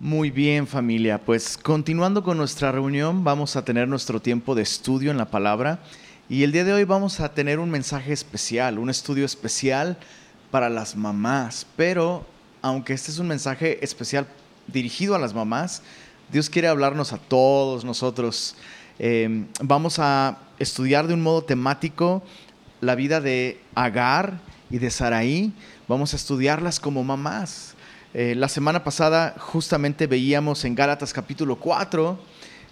Muy bien familia, pues continuando con nuestra reunión vamos a tener nuestro tiempo de estudio en la palabra y el día de hoy vamos a tener un mensaje especial, un estudio especial para las mamás, pero aunque este es un mensaje especial dirigido a las mamás, Dios quiere hablarnos a todos nosotros. Em, vamos a estudiar de un modo temático la vida de Agar y de Saraí, vamos a estudiarlas como mamás. Eh, la semana pasada justamente veíamos en Gálatas capítulo 4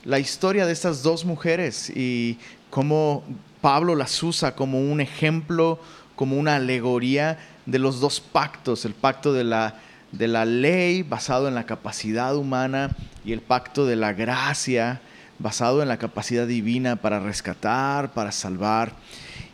la historia de estas dos mujeres y cómo Pablo las usa como un ejemplo, como una alegoría de los dos pactos, el pacto de la, de la ley basado en la capacidad humana y el pacto de la gracia basado en la capacidad divina para rescatar, para salvar.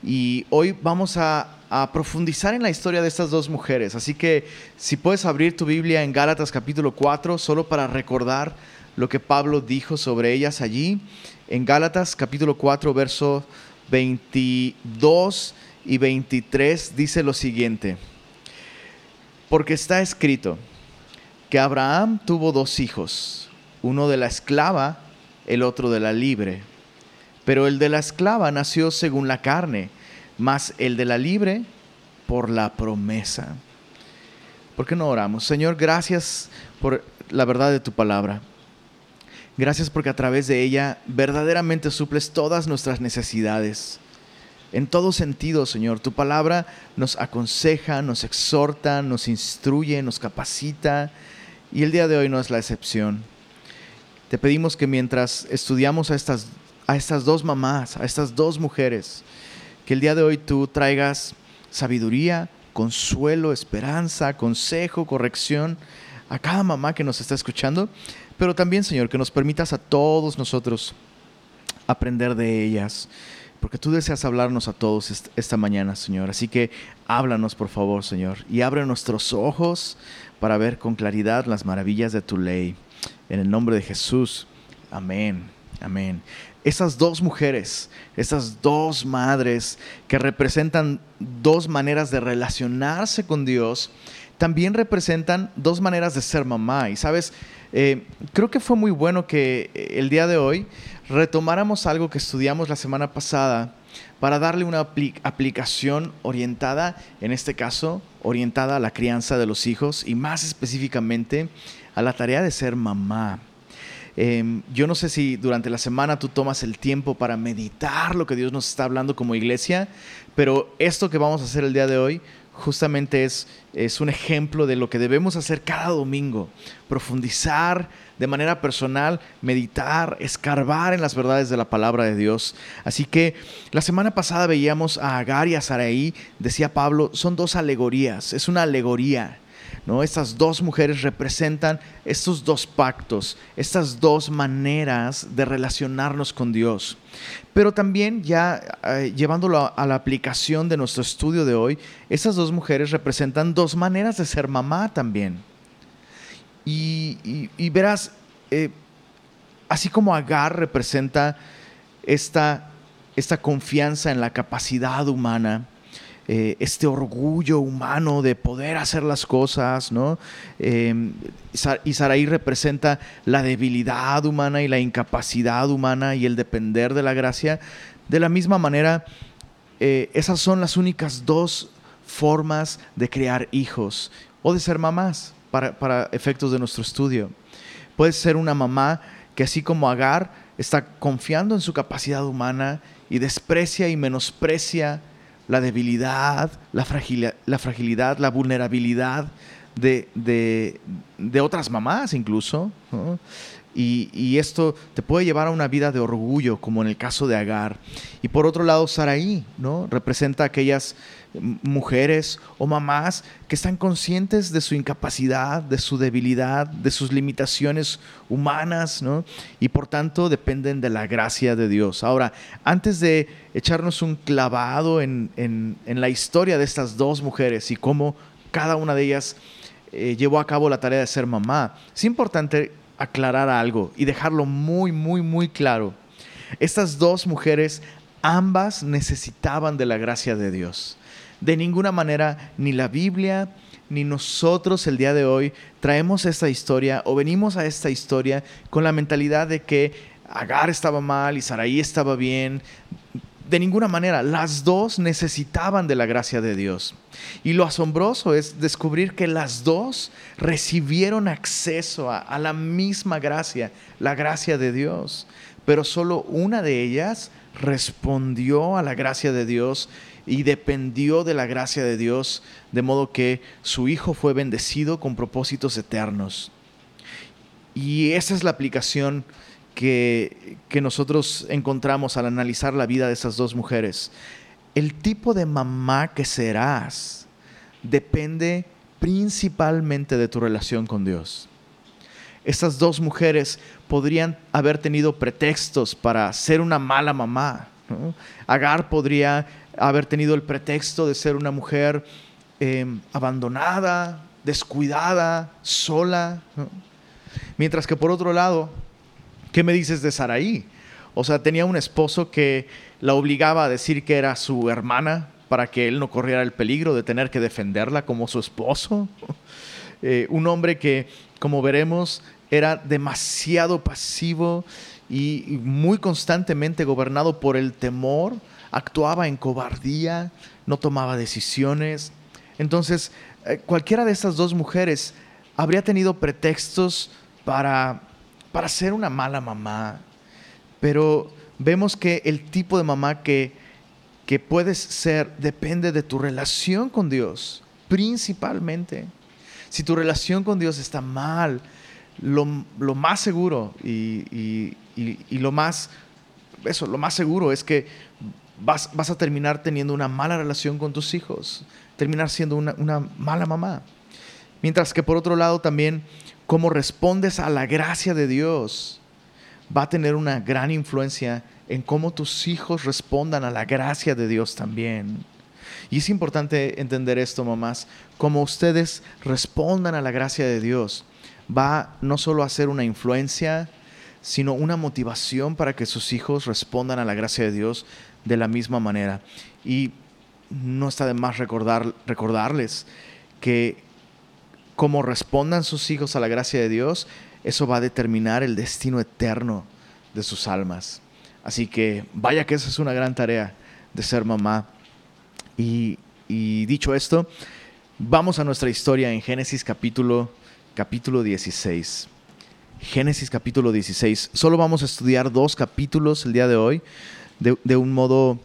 Y hoy vamos a a profundizar en la historia de estas dos mujeres. Así que si puedes abrir tu Biblia en Gálatas capítulo 4, solo para recordar lo que Pablo dijo sobre ellas allí. En Gálatas capítulo 4, verso 22 y 23 dice lo siguiente. Porque está escrito que Abraham tuvo dos hijos, uno de la esclava, el otro de la libre. Pero el de la esclava nació según la carne más el de la libre por la promesa. ¿Por qué no oramos? Señor, gracias por la verdad de tu palabra. Gracias porque a través de ella verdaderamente suples todas nuestras necesidades. En todo sentido, Señor, tu palabra nos aconseja, nos exhorta, nos instruye, nos capacita y el día de hoy no es la excepción. Te pedimos que mientras estudiamos a estas, a estas dos mamás, a estas dos mujeres, que el día de hoy tú traigas sabiduría, consuelo, esperanza, consejo, corrección a cada mamá que nos está escuchando, pero también, Señor, que nos permitas a todos nosotros aprender de ellas, porque tú deseas hablarnos a todos esta mañana, Señor. Así que háblanos, por favor, Señor, y abre nuestros ojos para ver con claridad las maravillas de tu ley. En el nombre de Jesús. Amén. Amén esas dos mujeres, esas dos madres que representan dos maneras de relacionarse con Dios, también representan dos maneras de ser mamá. Y sabes, eh, creo que fue muy bueno que eh, el día de hoy retomáramos algo que estudiamos la semana pasada para darle una aplicación orientada, en este caso, orientada a la crianza de los hijos y más específicamente a la tarea de ser mamá. Em, yo no sé si durante la semana tú tomas el tiempo para meditar lo que Dios nos está hablando como iglesia, pero esto que vamos a hacer el día de hoy justamente es, es un ejemplo de lo que debemos hacer cada domingo, profundizar de manera personal, meditar, escarbar en las verdades de la palabra de Dios. Así que la semana pasada veíamos a Agar y a Saraí, decía Pablo, son dos alegorías, es una alegoría. ¿No? Estas dos mujeres representan estos dos pactos, estas dos maneras de relacionarnos con Dios. Pero también ya eh, llevándolo a, la aplicación de nuestro estudio de hoy, estas dos mujeres representan dos maneras de ser mamá también. Y, verás, eh, así como Agar representa esta, esta confianza en la capacidad humana, eh, este orgullo humano de poder hacer las cosas, ¿no? Em, y Saraí representa la debilidad humana y la incapacidad humana y el depender de la gracia. De la misma manera, eh, esas son las únicas dos formas de crear hijos o de ser mamás para, para efectos de nuestro estudio. Puede ser una mamá que así como Agar está confiando en su capacidad humana y desprecia y menosprecia la debilidad, la fragilidad, la, fragilidad, la vulnerabilidad de, de, otras mamás incluso. Y, esto te puede llevar a una vida de orgullo, como en el caso de Agar. Y por otro lado, Saraí, ¿no? Representa aquellas mujeres o mamás que están conscientes de su incapacidad, de su debilidad, de sus limitaciones humanas, ¿no? Y por tanto dependen de la gracia de Dios. Ahora, antes de echarnos un clavado en, en, la historia de estas dos mujeres y cómo cada una de ellas eh, llevó a cabo la tarea de ser mamá, es importante aclarar algo y dejarlo muy, muy, muy claro. Estas dos mujeres ambas necesitaban de la gracia de Dios. De ninguna manera ni la Biblia ni nosotros el día de hoy traemos esta historia o venimos a esta historia con la mentalidad de que Agar estaba mal y Saraí estaba bien. De ninguna manera, las dos necesitaban de la gracia de Dios. Y lo asombroso es descubrir que las dos recibieron acceso a, a la misma gracia, la gracia de Dios. Pero solo una de ellas respondió a la gracia de Dios y dependió de la gracia de Dios, de modo que su hijo fue bendecido con propósitos eternos. Y esa es la aplicación que, que nosotros encontramos al analizar la vida de esas dos mujeres. El tipo de mamá que serás depende principalmente de tu relación con Dios. Estas dos mujeres podrían haber tenido pretextos para ser una mala mamá. Agar podría haber tenido el pretexto de ser una mujer em, abandonada, descuidada, sola. Mientras que por otro lado, ¿qué me dices de Saraí? O sea, tenía un esposo que la obligaba a decir que era su hermana para que él no corriera el peligro de tener que defenderla como su esposo. Eh, un hombre que, como veremos, era demasiado pasivo y muy constantemente gobernado por el temor actuaba en cobardía, no tomaba decisiones. Entonces, eh, cualquiera de estas dos mujeres habría tenido pretextos para, para ser una mala mamá, pero vemos que el tipo de mamá que, que puedes ser depende de tu relación con Dios, principalmente. Si tu relación con Dios está mal, lo, más seguro y, lo más eso, lo más seguro es que vas, a terminar teniendo una mala relación con tus hijos, terminar siendo una, una mala mamá. Mientras que por otro lado también, cómo respondes a la gracia de Dios va a tener una gran influencia en cómo tus hijos respondan a la gracia de Dios también. Y es importante entender esto, mamás, cómo ustedes respondan a la gracia de Dios va no solo a ser una influencia, sino una motivación para que sus hijos respondan a la gracia de Dios de la misma manera. Y no está de más recordar, recordarles que como respondan sus hijos a la gracia de Dios, eso va a determinar el destino eterno de sus almas. Así que vaya que esa es una gran tarea de ser mamá. Y, y dicho esto, vamos a nuestra historia en Génesis capítulo, capítulo 16. Génesis capítulo 16. Solo vamos a estudiar dos capítulos el día de hoy de, un modo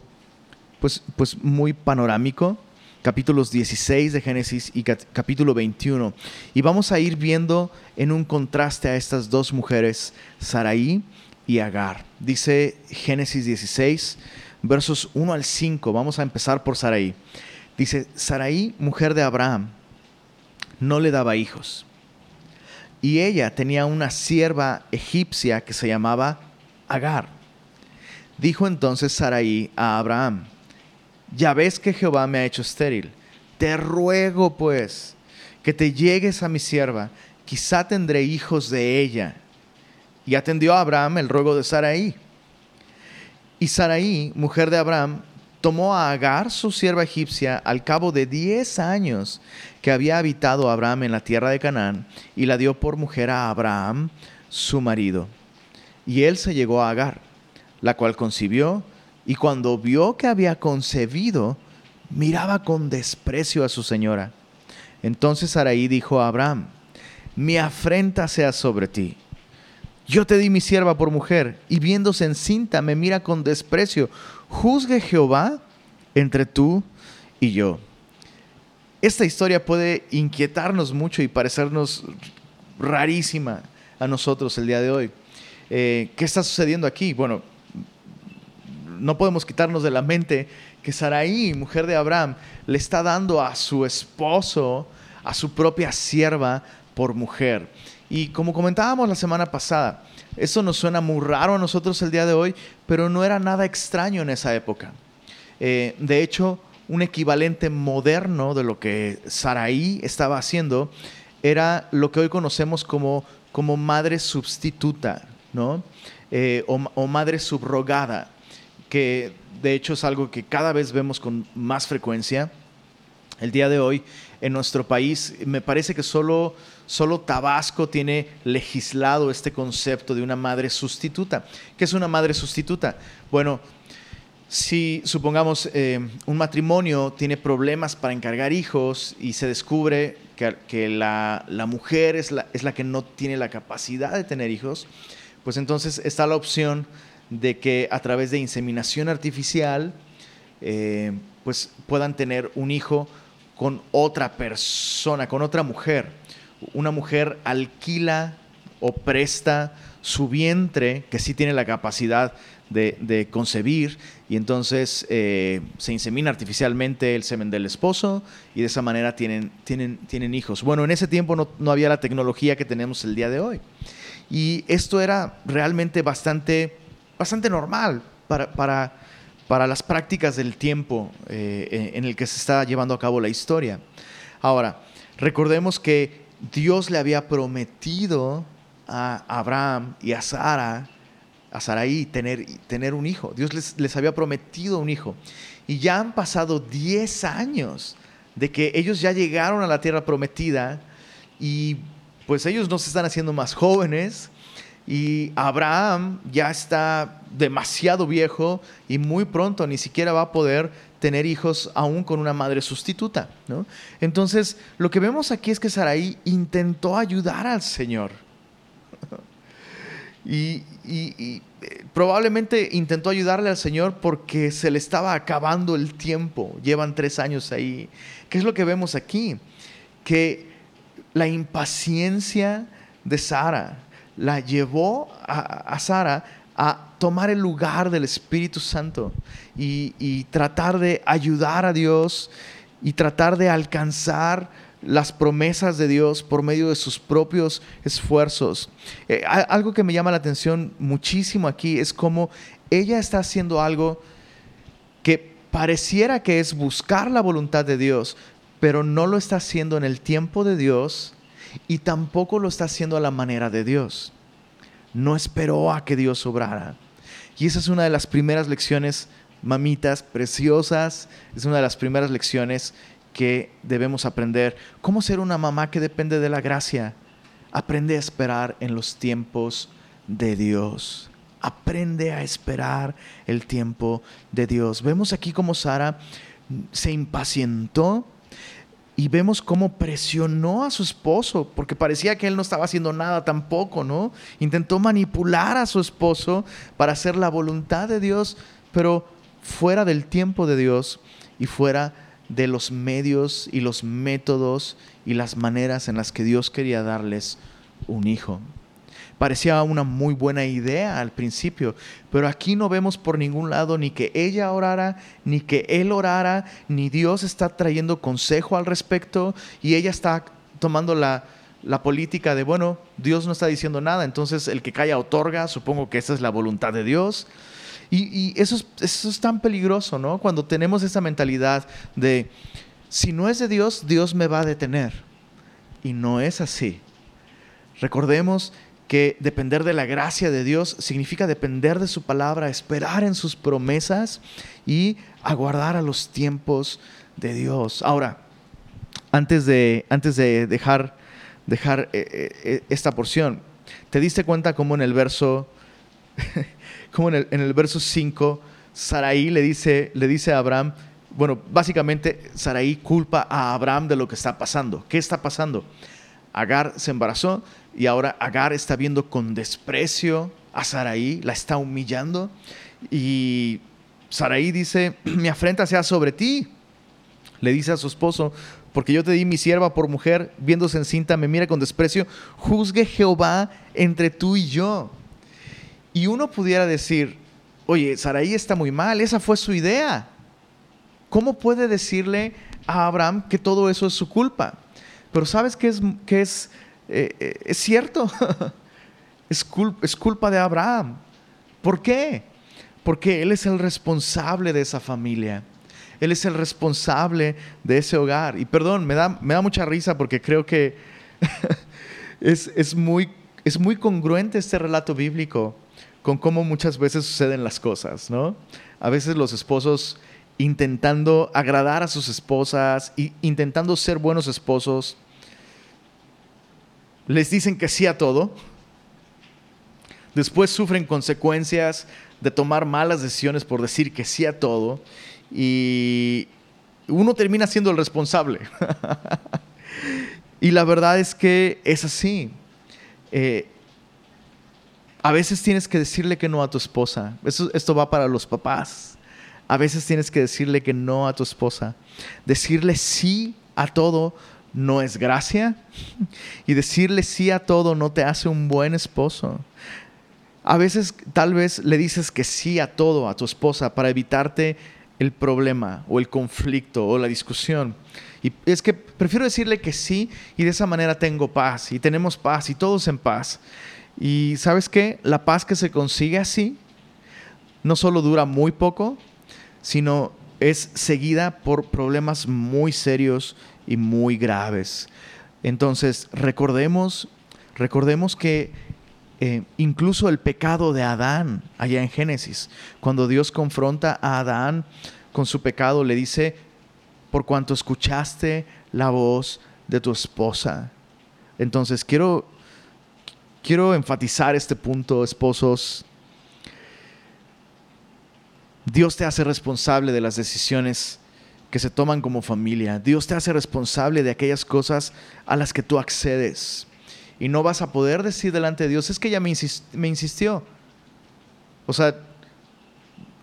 pues, pues muy panorámico. Capítulos 16 de Génesis y capítulo 21. Y vamos a ir viendo en un contraste a estas dos mujeres, Saraí y Agar. Dice Génesis 16, versos 1 al 5. Vamos a empezar por Saraí. Dice, Saraí, mujer de Abraham, no le daba hijos y ella tenía una sierva egipcia que se llamaba Agar. Dijo entonces Saraí a Abraham, ya ves que Jehová me ha hecho estéril, te ruego pues que te llegues a mi sierva, quizá tendré hijos de ella. Y atendió a Abraham el ruego de Saraí. Y Saraí, mujer de Abraham, tomó a Agar, su sierva egipcia, al cabo de diez años que había habitado Abraham en la tierra de Canaán, y la dio por mujer a Abraham, su marido. Y él se llegó a Agar, la cual concibió, y cuando vio que había concebido, miraba con desprecio a su señora. Entonces Araí dijo a Abraham, mi afrenta sea sobre ti. Yo te di mi sierva por mujer, y viéndose encinta me mira con desprecio juzgue Jehová entre tú y yo. Esta historia puede inquietarnos mucho y parecernos rarísima a nosotros el día de hoy. Eh, ¿Qué está sucediendo aquí? Bueno, no podemos quitarnos de la mente que Saraí, mujer de Abraham, le está dando a su esposo, a su propia sierva, por mujer. Y como comentábamos la semana pasada, eso nos suena muy raro a nosotros el día de hoy, pero no era nada extraño en esa época. Eh, de hecho, un equivalente moderno de lo que Saraí estaba haciendo era lo que hoy conocemos como, como madre sustituta, ¿no? Eh, o, o, madre subrogada, que de hecho es algo que cada vez vemos con más frecuencia. El día de hoy en nuestro país me parece que solo, solo Tabasco tiene legislado este concepto de una madre sustituta. ¿Qué es una madre sustituta? Bueno, si supongamos eh, un matrimonio tiene problemas para encargar hijos y se descubre que, la, mujer es la, es la que no tiene la capacidad de tener hijos, pues entonces está la opción de que a través de inseminación artificial eh, pues puedan tener un hijo con otra persona, con otra mujer. Una mujer alquila o presta su vientre, que sí tiene la capacidad de, concebir, y entonces eh, se insemina artificialmente el semen del esposo y de esa manera tienen, tienen, tienen hijos. Bueno, en ese tiempo no, no había la tecnología que tenemos el día de hoy. Y esto era realmente bastante, bastante normal para, para, para las prácticas del tiempo eh, en el que se está llevando a cabo la historia. Ahora, recordemos que Dios le había prometido a Abraham y a Sara, a Saraí, tener, tener un hijo. Dios les, les había prometido un hijo. Y ya han pasado 10 años de que ellos ya llegaron a la tierra prometida y pues ellos no se están haciendo más jóvenes y Abraham ya está demasiado viejo y muy pronto ni siquiera va a poder tener hijos aún con una madre sustituta. Entonces, lo que vemos aquí es que Sarai intentó ayudar al Señor. y, y, eh, probablemente intentó ayudarle al Señor porque se le estaba acabando el tiempo. Llevan tres años ahí. ¿Qué es lo que vemos aquí? Que la impaciencia de Sara la llevó a, Sara a tomar el lugar del Espíritu Santo y, tratar de ayudar a Dios y tratar de alcanzar las promesas de Dios por medio de sus propios esfuerzos. Eh, algo que me llama la atención muchísimo aquí es cómo ella está haciendo algo que pareciera que es buscar la voluntad de Dios, pero no lo está haciendo en el tiempo de Dios y tampoco lo está haciendo a la manera de Dios. No esperó a que Dios obrara. Y esa es una de las primeras lecciones, mamitas, preciosas. Es una de las primeras lecciones que debemos aprender. ¿Cómo ser una mamá que depende de la gracia? Aprende a esperar en los tiempos de Dios. Aprende a esperar el tiempo de Dios. Vemos aquí cómo Sara se impacientó y vemos cómo presionó a su esposo, porque parecía que él no estaba haciendo nada tampoco, ¿no? Intentó manipular a su esposo para hacer la voluntad de Dios, pero fuera del tiempo de Dios y fuera de los medios y los métodos y las maneras en las que Dios quería darles un hijo. Parecía una muy buena idea al principio, pero aquí no vemos por ningún lado ni que ella orara, ni que él orara, ni Dios está trayendo consejo al respecto y ella está tomando la, política de, bueno, Dios no está diciendo nada, entonces el que calla otorga, supongo que esa es la voluntad de Dios. Y, eso, es, eso es tan peligroso, ¿no? Cuando tenemos esa mentalidad de, si no es de Dios, Dios me va a detener. Y no es así. Recordemos que depender de la gracia de Dios significa depender de su palabra, esperar en sus promesas y aguardar a los tiempos de Dios. Ahora, antes de, antes de dejar, dejar eh, eh, eh, esta porción, ¿te diste cuenta cómo en el verso, cómo en el, en el verso 5, Saraí le dice, le dice a Abraham, bueno, básicamente Saraí culpa a Abraham de lo que está pasando. ¿Qué está pasando? Agar se embarazó y ahora Agar está viendo con desprecio a Saraí, la está humillando y Saraí dice, mi afrenta sea sobre ti. Le dice a su esposo, porque yo te di mi sierva por mujer, viéndose encinta, me mira con desprecio, juzgue Jehová entre tú y yo. Y uno pudiera decir, oye, Saraí está muy mal, esa fue su idea. ¿Cómo puede decirle a Abraham que todo eso es su culpa? Pero ¿sabes qué es, qué es eh, eh, es cierto, es, es culpa de Abraham. ¿Por qué? Porque él es el responsable de esa familia. Él es el responsable de ese hogar. Y perdón, me da, me da mucha risa porque creo que es, es, muy, es muy congruente este relato bíblico con cómo muchas veces suceden las cosas, ¿no? A veces los esposos intentando agradar a sus esposas, y intentando ser buenos esposos. Les dicen que sí a todo. Después sufren consecuencias de tomar malas decisiones por decir que sí a todo. Y uno termina siendo el responsable. y la verdad es que es así. Eh, a veces tienes que decirle que no a tu esposa. esto va para los papás. A veces tienes que decirle que no a tu esposa. Decirle sí a todo no es gracia. Y decirle sí a todo no te hace un buen esposo. A veces tal vez le dices que sí a todo a tu esposa para evitarte el problema o el conflicto o la discusión. Y es que prefiero decirle que sí y de esa manera tengo paz y tenemos paz y todos en paz. Y sabes qué? La paz que se consigue así no solo dura muy poco, sino es seguida por problemas muy serios y muy graves. Entonces, recordemos, recordemos que eh, incluso el pecado de Adán, allá en Génesis, cuando Dios confronta a Adán con su pecado, le dice, por cuanto escuchaste la voz de tu esposa. Entonces, quiero, quiero enfatizar este punto, esposos. Dios te hace responsable de las decisiones que se toman como familia. Dios te hace responsable de aquellas cosas a las que tú accedes. Y no vas a poder decir delante de Dios, es que ella me, insistió. O sea,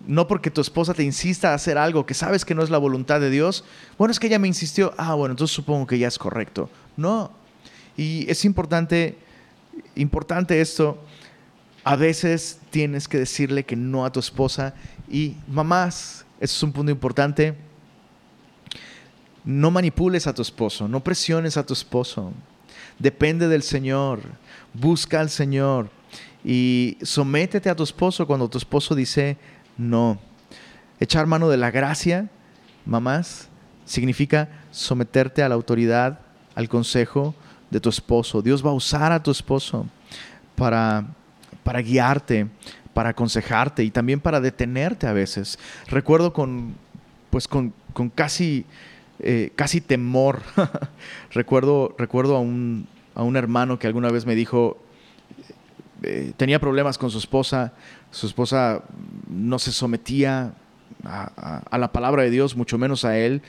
no porque tu esposa te insista a hacer algo que sabes que no es la voluntad de Dios, bueno, es que ella me insistió, ah, bueno, entonces supongo que ya es correcto. No. Y es importante, importante esto, a veces tienes que decirle que no a tu esposa y mamás, eso es un punto importante, no manipules a tu esposo, no presiones a tu esposo. Depende del Señor, busca al Señor y sométete a tu esposo cuando tu esposo dice no. Echar mano de la gracia, mamás, significa someterte a la autoridad, al consejo de tu esposo. Dios va a usar a tu esposo para, para guiarte, para aconsejarte y también para detenerte a veces. Recuerdo con, pues con, con casi eh, casi temor. recuerdo recuerdo a un, a un, hermano que alguna vez me dijo, eh, tenía problemas con su esposa, su esposa no se sometía a, la palabra de Dios, mucho menos a él,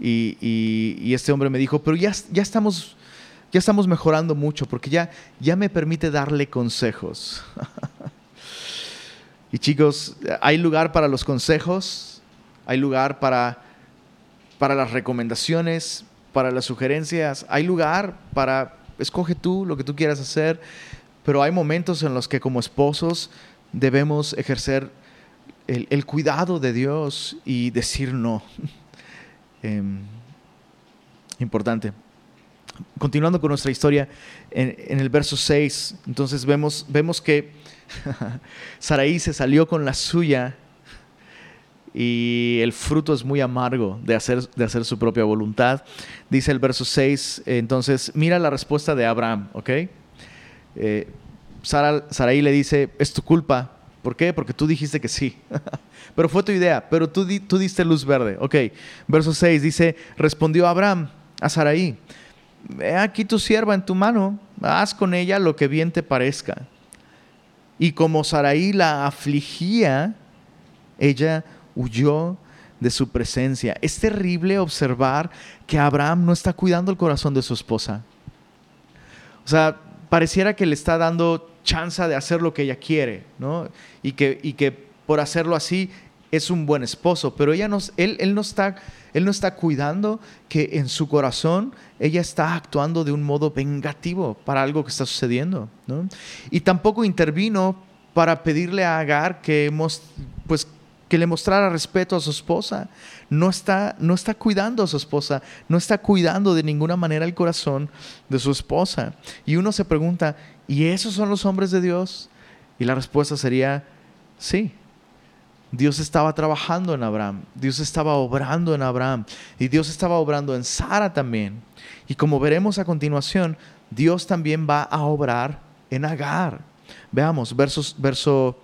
y, y, este hombre me dijo, pero ya, ya estamos... Ya estamos mejorando mucho porque ya, ya me permite darle consejos. y chicos, hay lugar para los consejos, hay lugar para para las recomendaciones, para las sugerencias. Hay lugar para, escoge tú lo que tú quieras hacer, pero hay momentos en los que como esposos debemos ejercer el, cuidado de Dios y decir no. Em, importante. Continuando con nuestra historia, en, el verso 6, entonces vemos, vemos que Saraí se salió con la suya y el fruto es muy amargo de hacer, de hacer su propia voluntad. Dice el verso 6, entonces mira la respuesta de Abraham, ¿ok? Eh, Saraí le dice, es tu culpa. ¿Por qué? Porque tú dijiste que sí. pero fue tu idea, pero tú, tú diste luz verde. Ok, verso 6 dice, respondió Abraham a Saraí, ve aquí tu sierva en tu mano, haz con ella lo que bien te parezca. Y como Saraí la afligía, ella huyó de su presencia. Es terrible observar que Abraham no está cuidando el corazón de su esposa. O sea, pareciera que le está dando chance de hacer lo que ella quiere, ¿no? Y que, y que por hacerlo así es un buen esposo, pero ella no, él, él, no está, él no está cuidando que en su corazón ella está actuando de un modo vengativo para algo que está sucediendo, ¿no? Y tampoco intervino para pedirle a Agar que, pues, que le mostrara respeto a su esposa. No está, no está cuidando a su esposa, no está cuidando de ninguna manera el corazón de su esposa. Y uno se pregunta, ¿y esos son los hombres de Dios? Y la respuesta sería, sí. Dios estaba trabajando en Abraham, Dios estaba obrando en Abraham y Dios estaba obrando en Sara también. Y como veremos a continuación, Dios también va a obrar en Agar. Veamos, versos, verso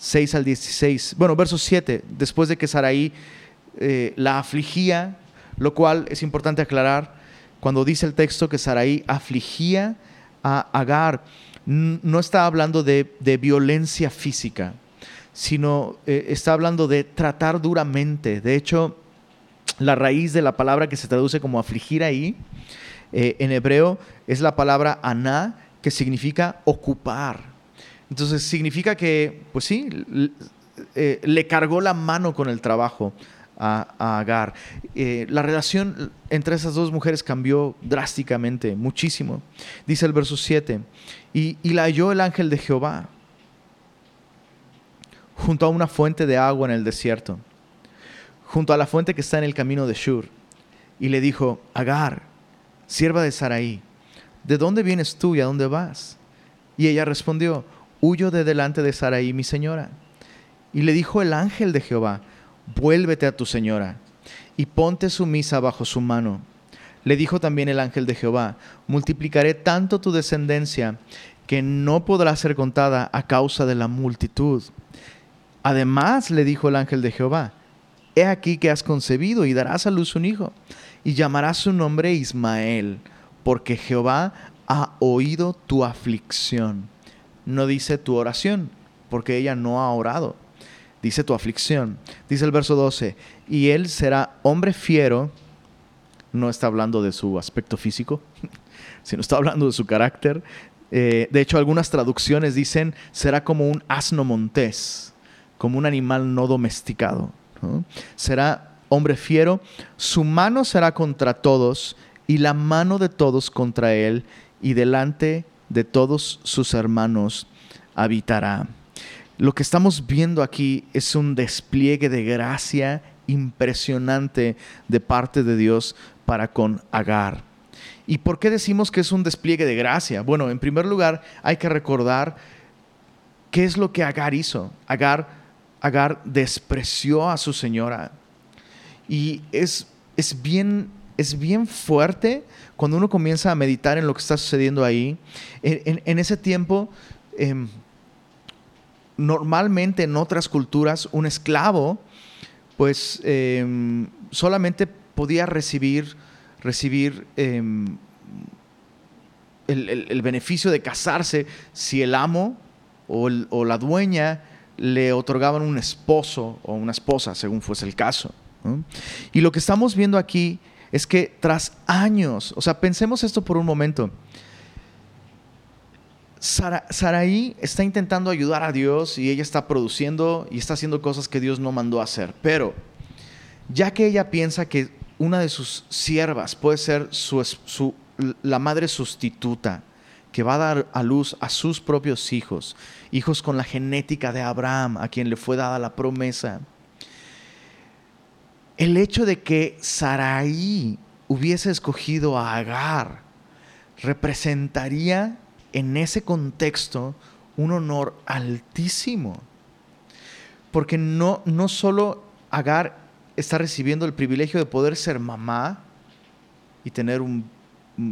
6 al 16. Bueno, verso 7, después de que Saraí eh, la afligía, lo cual es importante aclarar cuando dice el texto que Saraí afligía a Agar, no está hablando de, violencia física, sino eh, está hablando de tratar duramente. De hecho, la raíz de la palabra que se traduce como afligir ahí, eh, en hebreo, es la palabra aná, que significa ocupar. Entonces significa que, pues sí, eh, le cargó la mano con el trabajo a, Agar. Eh, la relación entre esas dos mujeres cambió drásticamente, muchísimo. Dice el verso 7, y, y la halló el ángel de Jehová junto a una fuente de agua en el desierto, junto a la fuente que está en el camino de Shur, y le dijo, Agar, sierva de Saraí, ¿de dónde vienes tú y a dónde vas? Y ella respondió, huyo de delante de Saraí, mi señora. Y le dijo el ángel de Jehová, vuélvete a tu señora y ponte sumisa bajo su mano. Le dijo también el ángel de Jehová, multiplicaré tanto tu descendencia que no podrá ser contada a causa de la multitud. Además le dijo el ángel de Jehová, he aquí que has concebido y darás a luz un hijo, y llamarás su nombre Ismael, porque Jehová ha oído tu aflicción. No dice tu oración, porque ella no ha orado dice tu aflicción. Dice el verso 12, y él será hombre fiero, no está hablando de su aspecto físico, sino está hablando de su carácter. Eh, de hecho, algunas traducciones dicen, será como un asno montés, como un animal no domesticado. Será hombre fiero, su mano será contra todos y la mano de todos contra él, y delante de todos sus hermanos habitará. Lo que estamos viendo aquí es un despliegue de gracia impresionante de parte de Dios para con Agar. ¿Y por qué decimos que es un despliegue de gracia? Bueno, en primer lugar, hay que recordar qué es lo que Agar hizo. Agar, Agar despreció a su señora. Y es, es, bien, es bien fuerte cuando uno comienza a meditar en lo que está sucediendo ahí. En, ese tiempo, em, normalmente en otras culturas un esclavo pues em, solamente podía recibir, recibir em, el, beneficio de casarse si el amo o, la dueña le otorgaban un esposo o una esposa, según fuese el caso. Y lo que estamos viendo aquí es que tras años, o sea, pensemos esto por un momento, Saraí está intentando ayudar a Dios y ella está produciendo y está haciendo cosas que Dios no mandó a hacer. Pero ya que ella piensa que una de sus siervas puede ser su, la madre sustituta, que va a dar a luz a sus propios hijos, hijos con la genética de Abraham, a quien le fue dada la promesa. El hecho de que Saraí hubiese escogido a Agar representaría en ese contexto un honor altísimo. Porque no, no solo Agar está recibiendo el privilegio de poder ser mamá y tener un,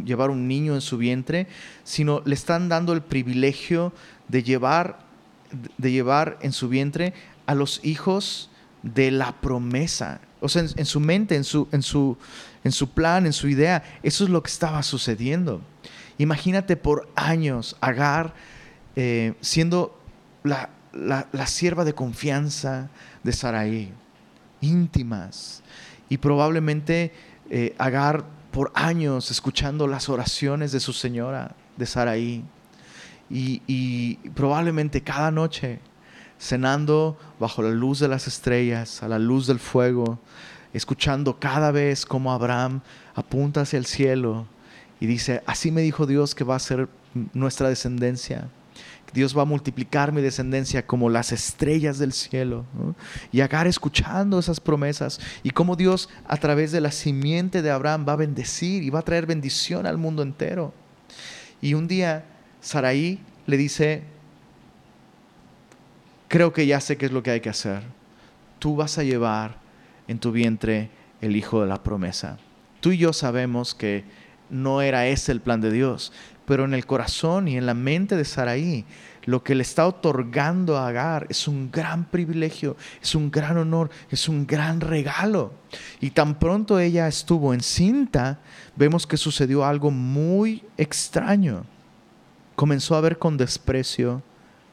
llevar un niño en su vientre, sino le están dando el privilegio de llevar, de llevar en su vientre a los hijos de la promesa. O sea, en, su mente, en su, en, su, en su plan, en su idea, eso es lo que estaba sucediendo. Imagínate por años Agar eh, siendo la, sierva de confianza de Saraí, íntimas, y probablemente eh, Agar por años escuchando las oraciones de su señora, de Saraí, y, y probablemente cada noche cenando bajo la luz de las estrellas, a la luz del fuego, escuchando cada vez como Abraham apunta hacia el cielo y dice, así me dijo Dios que va a ser nuestra descendencia. Dios va a multiplicar mi descendencia como las estrellas del cielo. Y Agar escuchando esas promesas y cómo Dios a través de la simiente de Abraham va a bendecir y va a traer bendición al mundo entero. Y un día Saraí le dice, creo que ya sé qué es lo que hay que hacer. Tú vas a llevar en tu vientre el hijo de la promesa. Tú y yo sabemos que no era ese el plan de Dios. pero en el corazón y en la mente de Saraí, lo que le está otorgando a Agar es un gran privilegio, es un gran honor, es un gran regalo. Y tan pronto ella estuvo encinta, vemos que sucedió algo muy extraño. Comenzó a ver con desprecio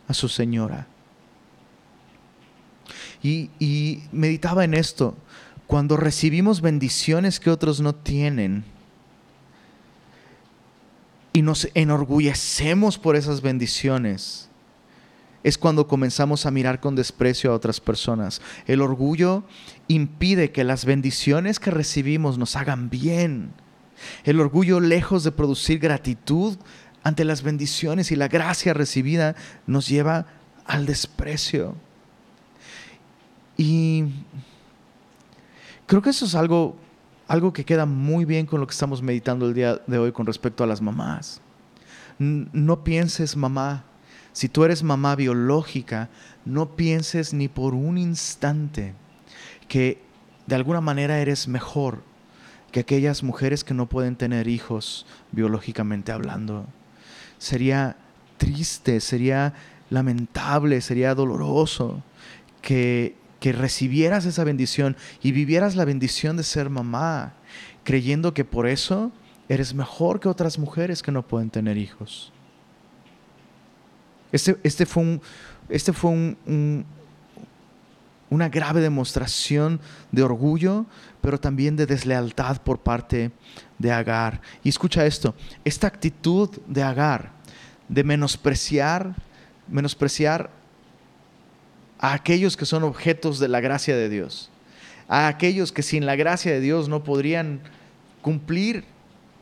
a su señora. Y, meditaba en esto. Cuando recibimos bendiciones que otros no tienen, y nos enorgullecemos por esas bendiciones, es cuando comenzamos a mirar con desprecio a otras personas. El orgullo impide que las bendiciones que recibimos nos hagan bien. El orgullo, lejos de producir gratitud ante las bendiciones y la gracia recibida, nos lleva al desprecio. Y creo que eso es algo algo que queda muy bien con lo que estamos meditando el día de hoy con respecto a las mamás. No pienses, mamá, si tú eres mamá biológica, no pienses ni por un instante que de alguna manera eres mejor que aquellas mujeres que no pueden tener hijos biológicamente hablando. Sería triste, sería lamentable, sería doloroso que que recibieras esa bendición y vivieras la bendición de ser mamá, creyendo que por eso eres mejor que otras mujeres que no pueden tener hijos. Este, este fue, un, este fue un, una grave demostración de orgullo, pero también de deslealtad por parte de Agar. Y escucha esto, esta actitud de Agar, de menospreciar, menospreciar a aquellos que son objetos de la gracia de Dios, a aquellos que sin la gracia de Dios no podrían cumplir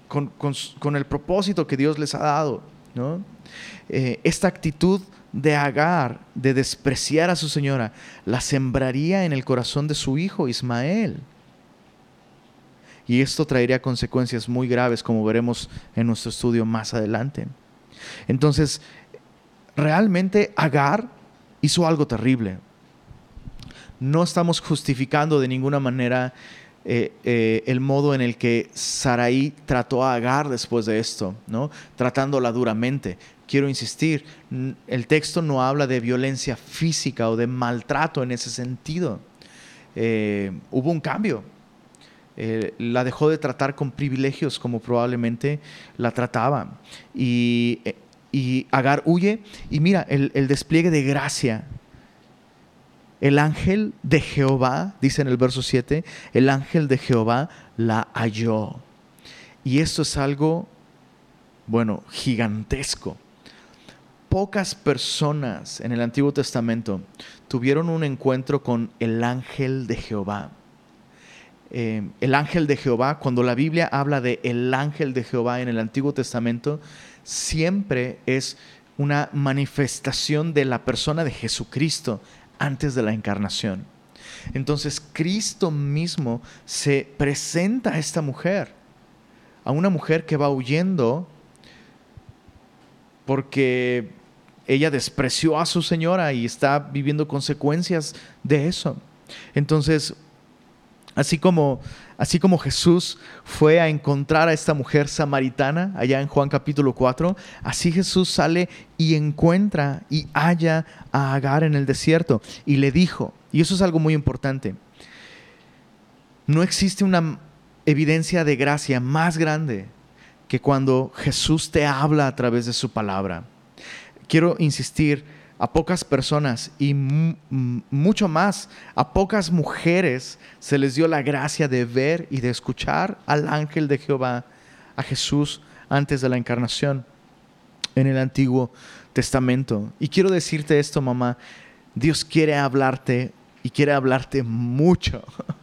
con, el propósito que Dios les ha dado. Eh, esta actitud de Agar, de despreciar a su señora, la sembraría en el corazón de su hijo Ismael. Y esto traería consecuencias muy graves, como veremos en nuestro estudio más adelante. Entonces, realmente Agar hizo algo terrible. No estamos justificando de ninguna manera eh, eh, el modo en el que Saraí trató a Agar después de esto, ¿no? tratándola duramente. Quiero insistir, el texto no habla de violencia física o de maltrato en ese sentido. Eh, hubo un cambio. la dejó de tratar con privilegios como probablemente la trataba. Y y Agar huye y mira el, despliegue de gracia. El ángel de Jehová, dice en el verso 7, el ángel de Jehová la halló. Y esto es algo, bueno, gigantesco. Pocas personas en el Antiguo Testamento tuvieron un encuentro con el ángel de Jehová. Eh, el ángel de Jehová, cuando la Biblia habla de el ángel de Jehová en el Antiguo Testamento, siempre es una manifestación de la persona de Jesucristo antes de la encarnación. Entonces Cristo mismo se presenta a esta mujer, a una mujer que va huyendo porque ella despreció a su señora y está viviendo consecuencias de eso. Entonces Así como, así como Jesús fue a encontrar a esta mujer samaritana allá en Juan capítulo 4, así Jesús sale y encuentra y halla a Agar en el desierto y le dijo, y eso es algo muy importante, no existe una evidencia de gracia más grande que cuando Jesús te habla a través de su palabra. Quiero insistir, a pocas personas y mucho más, a pocas mujeres se les dio la gracia de ver y de escuchar al ángel de Jehová, a Jesús antes de la encarnación en el Antiguo Testamento. Y quiero decirte esto, mamá, Dios quiere hablarte y quiere hablarte mucho.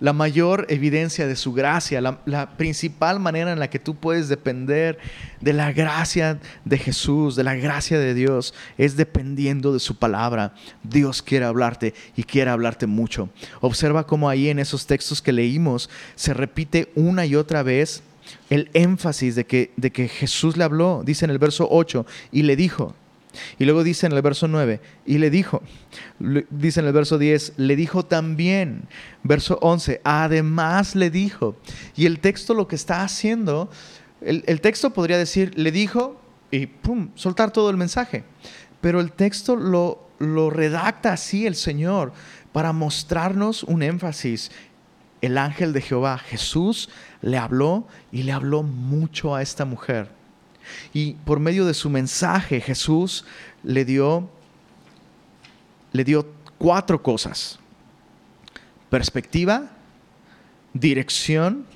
la mayor evidencia de su gracia, la, principal manera en la que tú puedes depender de la gracia de Jesús, de la gracia de Dios, es dependiendo de su palabra. Dios quiere hablarte y quiere hablarte mucho. Observa cómo ahí en esos textos que leímos se repite una y otra vez el énfasis de que, de que Jesús le habló, dice en el verso 8, y le dijo, y luego dice en el verso 9, y le dijo, dice en el verso 10, le dijo también, verso 11, además le dijo. Y el texto lo que está haciendo El, texto podría decir, le dijo y pum, soltar todo el mensaje. Pero el texto lo, lo redacta así el Señor para mostrarnos un énfasis. El ángel de Jehová, Jesús, le habló y le habló mucho a esta mujer. Y por medio de su mensaje, Jesús le dio, le dio cuatro cosas. Perspectiva, dirección,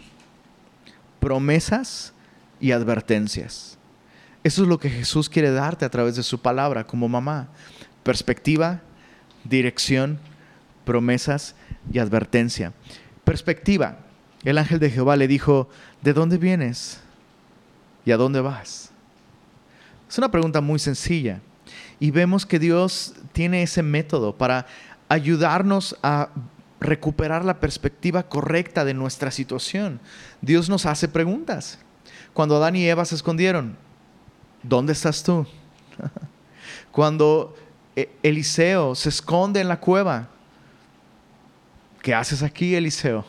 promesas y advertencias. Eso es lo que Jesús quiere darte a través de su palabra como mamá. Perspectiva, dirección, promesas y advertencia. Perspectiva. El ángel de Jehová le dijo, ¿de dónde vienes? ¿Y a dónde vas? Es una pregunta muy sencilla. Y vemos que Dios tiene ese método para ayudarnos a recuperar la perspectiva correcta de nuestra situación. Dios nos hace preguntas. Cuando Adán y Eva se escondieron, ¿dónde estás tú? Cuando eh, Eliseo se esconde en la cueva, ¿qué haces aquí, Eliseo?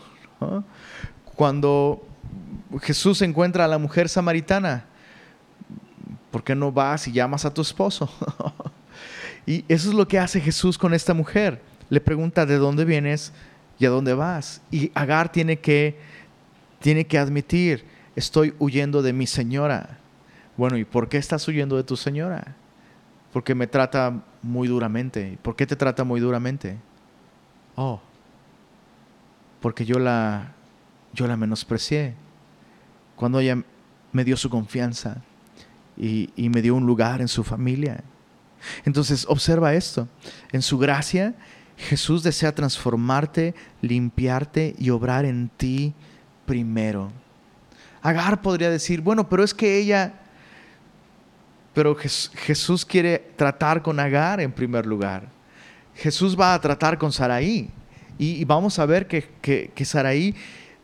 Cuando Jesús encuentra a la mujer samaritana, ¿por qué no vas y llamas a tu esposo? y eso es lo que hace Jesús con esta mujer. Le pregunta, ¿de dónde vienes y a dónde vas? Y Agar tiene que, tiene que admitir, estoy huyendo de mi señora. Bueno, ¿y por qué estás huyendo de tu señora? Porque me trata muy duramente. ¿Por qué te trata muy duramente? Oh, porque yo la, yo la menosprecié. Cuando ella me dio su confianza y, me dio un lugar en su familia. Entonces, observa esto. En su gracia, Jesús desea transformarte, limpiarte y obrar en ti primero. Agar podría decir, bueno, pero es que ella, pero Jesús quiere tratar con Agar en primer lugar. Jesús va a tratar con Saraí. Y, vamos a ver que, que, Saraí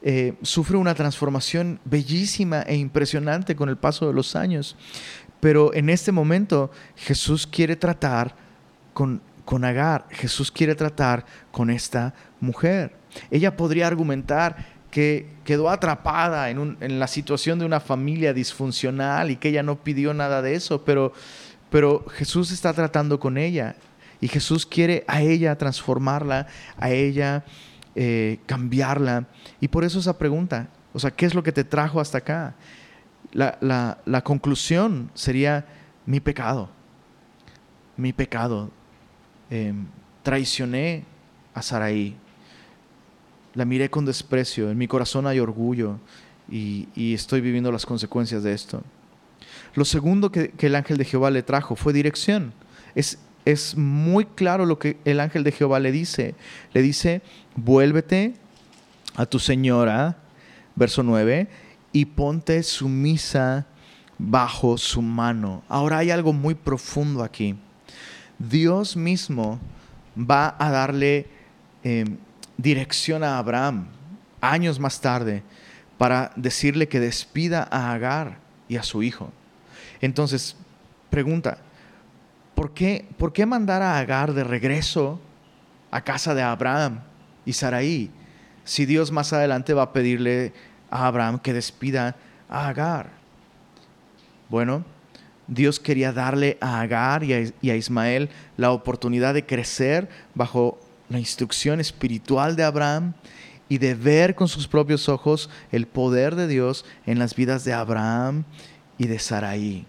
eh, sufre una transformación bellísima e impresionante con el paso de los años. Pero en este momento Jesús quiere tratar con, con Agar, Jesús quiere tratar con esta mujer. Ella podría argumentar que quedó atrapada en, la situación de una familia disfuncional y que ella no pidió nada de eso, pero, pero Jesús está tratando con ella y Jesús quiere a ella transformarla, a ella eh, cambiarla. Y por eso esa pregunta, o sea, ¿qué es lo que te trajo hasta acá? La, conclusión sería mi pecado, mi pecado. Em, traicioné a Saraí, la miré con desprecio, en mi corazón hay orgullo y, estoy viviendo las consecuencias de esto. Lo segundo que, el ángel de Jehová le trajo fue dirección. Es, es muy claro lo que el ángel de Jehová le dice. Le dice, vuélvete a tu señora, verso 9, y ponte sumisa bajo su mano. Ahora hay algo muy profundo aquí. Dios mismo va a darle em, dirección a Abraham años más tarde para decirle que despida a Agar y a su hijo. Entonces, pregunta, ¿por qué, ¿por qué mandar a Agar de regreso a casa de Abraham y Saraí si Dios más adelante va a pedirle a Abraham que despida a Agar? Bueno, Dios quería darle a Agar y a, Ismael la oportunidad de crecer bajo la instrucción espiritual de Abraham y de ver con sus propios ojos el poder de Dios en las vidas de Abraham y de Saraí.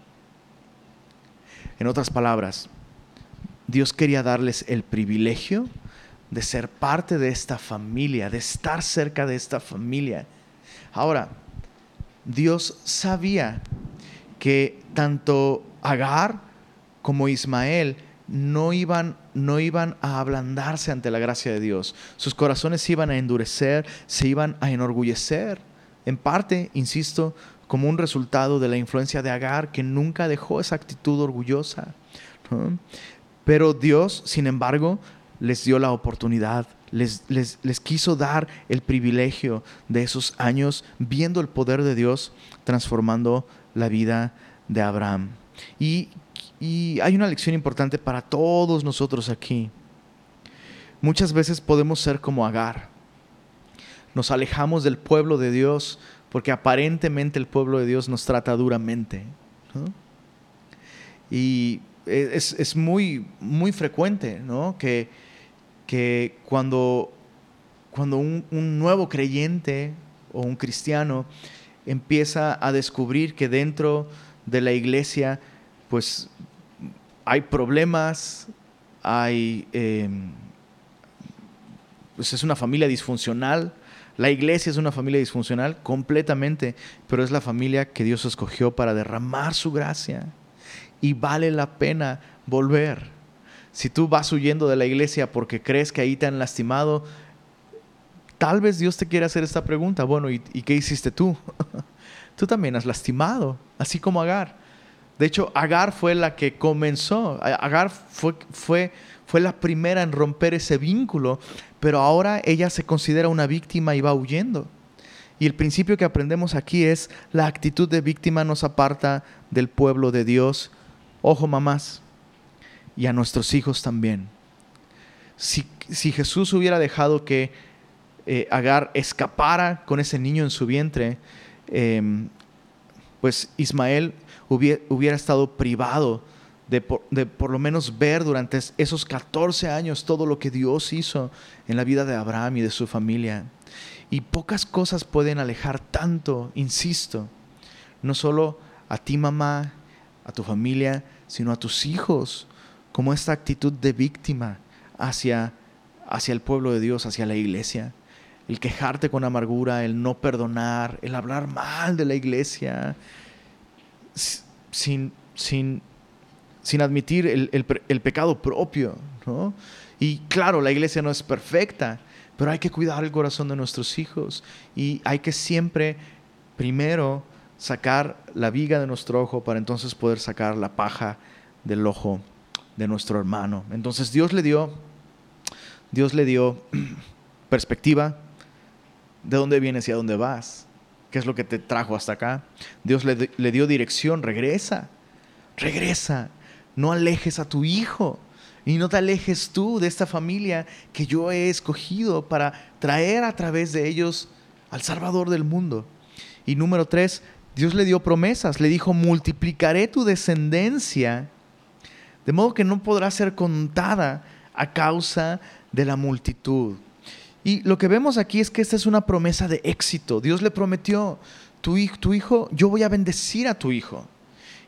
En otras palabras, Dios quería darles el privilegio de ser parte de esta familia, de estar cerca de esta familia. Ahora, Dios sabía que tanto Agar como Ismael no iban, no iban a ablandarse ante la gracia de Dios. Sus corazones se iban a endurecer, se iban a enorgullecer. En parte, insisto, como un resultado de la influencia de Agar, que nunca dejó esa actitud orgullosa. Pero Dios, sin embargo, les dio la oportunidad, les, les, les, quiso dar el privilegio de esos años viendo el poder de Dios transformando la vida de Abraham. Y y hay una lección importante para todos nosotros aquí. Muchas veces podemos ser como Agar. Nos alejamos del pueblo de Dios porque aparentemente el pueblo de Dios nos trata duramente. Y es, muy, muy frecuente ¿no? que, que cuando, cuando un, un nuevo creyente o un cristiano empieza a descubrir que dentro de la iglesia pues hay problemas, hay em, pues es una familia disfuncional. La iglesia es una familia disfuncional completamente, pero es la familia que Dios escogió para derramar su gracia. Y vale la pena volver. Si tú vas huyendo de la iglesia porque crees que ahí te han lastimado, tal vez Dios te quiera hacer esta pregunta. Bueno, ¿y, y qué hiciste tú? tú también has lastimado, así como Agar. De hecho, Agar fue la que comenzó. Agar fue, fue, fue la primera en romper ese vínculo, pero ahora ella se considera una víctima y va huyendo. Y el principio que aprendemos aquí es la actitud de víctima nos aparta del pueblo de Dios. Ojo, mamás, y a nuestros hijos también. Si, Jesús hubiera dejado que eh, Agar escapara con ese niño en su vientre, em, pues Ismael hubiera, estado privado de por, lo menos ver durante esos 14 años todo lo que Dios hizo en la vida de Abraham y de su familia. Y pocas cosas pueden alejar tanto, insisto, no solo a ti mamá, a tu familia, sino a tus hijos, como esta actitud de víctima hacia, hacia el pueblo de Dios, hacia la iglesia. El quejarte con amargura, el no perdonar, el hablar mal de la iglesia, sin, sin, sin admitir el, pecado propio. Y claro, la iglesia no es perfecta, pero hay que cuidar el corazón de nuestros hijos y hay que siempre, primero, sacar la viga de nuestro ojo para entonces poder sacar la paja del ojo de nuestro hermano. Entonces Dios le dio, Dios le dio perspectiva de dónde vienes y a dónde vas. ¿Qué es lo que te trajo hasta acá? Dios le, dio dirección, regresa, regresa, no alejes a tu hijo y no te alejes tú de esta familia que yo he escogido para traer a través de ellos al Salvador del mundo. Y número tres, Dios le dio promesas, le dijo, multiplicaré tu descendencia, de modo que no podrá ser contada a causa de la multitud. Y lo que vemos aquí es que esta es una promesa de éxito. Dios le prometió, tu tu hijo yo voy a bendecir a tu hijo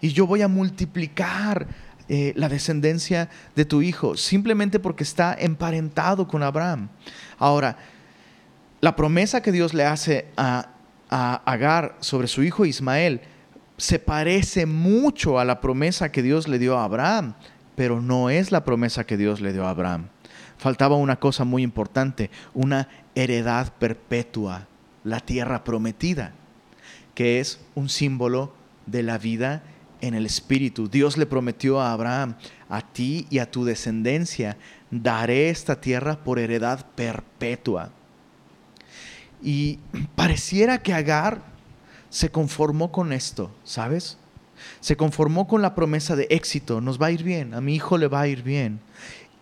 y yo voy a multiplicar eh, la descendencia de tu hijo, simplemente porque está emparentado con Abraham. Ahora, la promesa que Dios le hace a, a Agar sobre su hijo Ismael se parece mucho a la promesa que Dios le dio a Abraham, pero no es la promesa que Dios le dio a Abraham faltaba una cosa muy importante, una heredad perpetua, la tierra prometida, que es un símbolo de la vida en el Espíritu. Dios le prometió a Abraham, a ti y a tu descendencia, daré esta tierra por heredad perpetua. Y pareciera que Agar se conformó con esto, ¿sabes? Se conformó con la promesa de éxito, nos va a ir bien, a mi hijo le va a ir bien.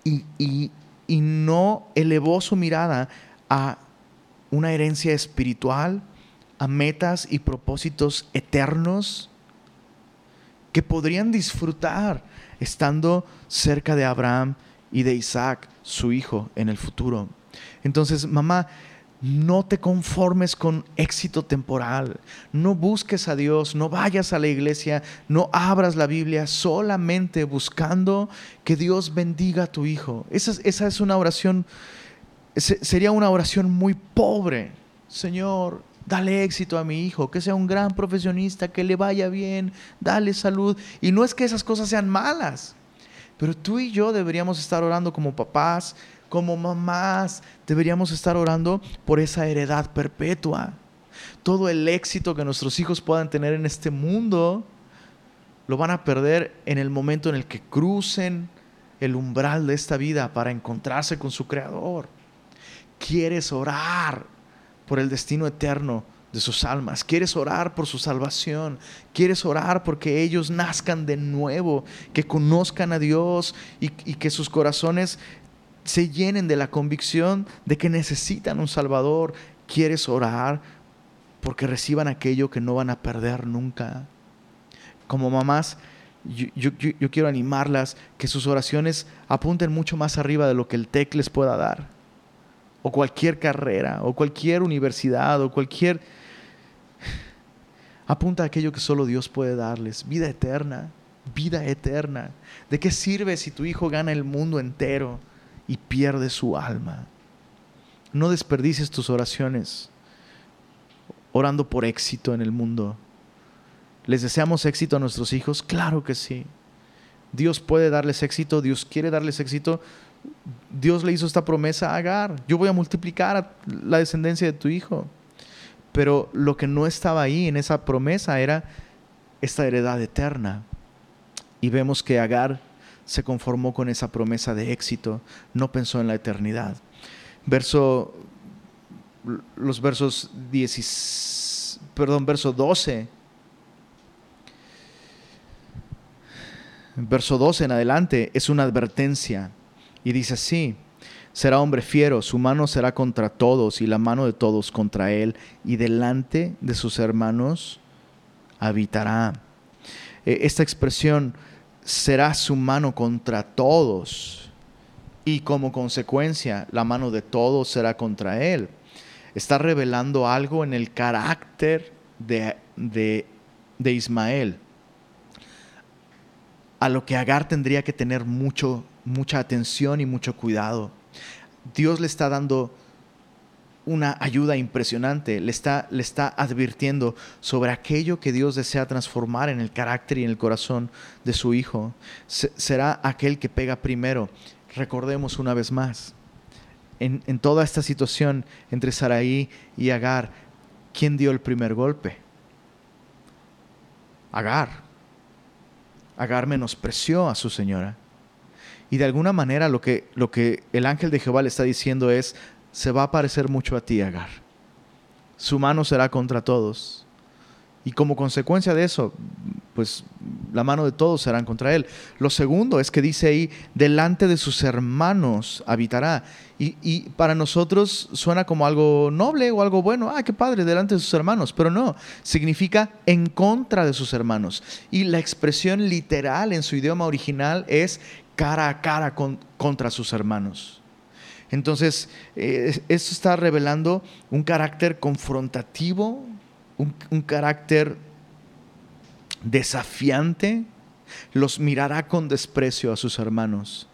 Y, y, y no elevó su mirada a una herencia espiritual, a metas y propósitos eternos que podrían disfrutar estando cerca de Abraham y de Isaac, su hijo, en el futuro. Entonces, mamá, no te conformes con éxito temporal. No busques a Dios, no vayas a la iglesia, no abras la Biblia solamente buscando que Dios bendiga a tu hijo. Esa, es una oración, sería una oración muy pobre. Señor, dale éxito a mi hijo, que sea un gran profesionista, que le vaya bien, dale salud. Y no es que esas cosas sean malas, pero tú y yo deberíamos estar orando como papás, como mamás, deberíamos estar orando por esa heredad perpetua. Todo el éxito que nuestros hijos puedan tener en este mundo, lo van a perder en el momento en el que crucen el umbral de esta vida para encontrarse con su Creador. Quieres orar por el destino eterno de sus almas. Quieres orar por su salvación. Quieres orar porque ellos nazcan de nuevo, que conozcan a Dios y, que sus corazones se llenen de la convicción de que necesitan un Salvador. ¿Quieres orar porque reciban aquello que no van a perder nunca. Como mamás, yo, quiero animarlas que sus oraciones apunten mucho más arriba de lo que el TEC les pueda dar, o cualquier carrera, o cualquier universidad, o cualquier... Apunta a aquello que solo Dios puede darles, vida eterna, vida eterna. ¿De qué sirve si tu hijo gana el mundo entero y pierde su alma? No desperdicies tus oraciones orando por éxito en el mundo. ¿Les deseamos éxito a nuestros hijos? Claro que sí. Dios puede darles éxito, Dios quiere darles éxito. Dios le hizo esta promesa a Agar. Yo voy a multiplicar la descendencia de tu hijo. Pero lo que no estaba ahí en esa promesa era esta heredad eterna. Y vemos que Agar se conformó con esa promesa de éxito, no pensó en la eternidad. Verso los versos 10, perdón, verso 12. Verso 12 en adelante es una advertencia y dice así, será hombre fiero, su mano será contra todos y la mano de todos contra él y delante de sus hermanos habitará. E, esta expresión será su mano contra todos y como consecuencia la mano de todos será contra él está revelando algo en el carácter de, de, Ismael, a lo que Agar tendría que tener mucho, mucha atención y mucho cuidado. Dios le está dando una ayuda impresionante, le está, le está advirtiendo sobre aquello que Dios desea transformar en el carácter y en el corazón de su hijo. será aquel que pega primero. Recordemos una vez más, en, toda esta situación entre Saraí y Agar, ¿quién dio el primer golpe? Agar. Agar menospreció a su señora. Y de alguna manera lo que, lo que el ángel de Jehová le está diciendo es, se va a parecer mucho a ti, Agar. Su mano será contra todos. Y como consecuencia de eso, pues la mano de todos será contra él. Lo segundo es que dice ahí, delante de sus hermanos habitará. Y, para nosotros suena como algo noble o algo bueno. Ah, qué padre, delante de sus hermanos. Pero no, significa en contra de sus hermanos. Y la expresión literal en su idioma original es cara a cara contra sus hermanos. Entonces, eh, esto está revelando un carácter confrontativo, un, carácter desafiante, los mirará con desprecio a sus hermanos.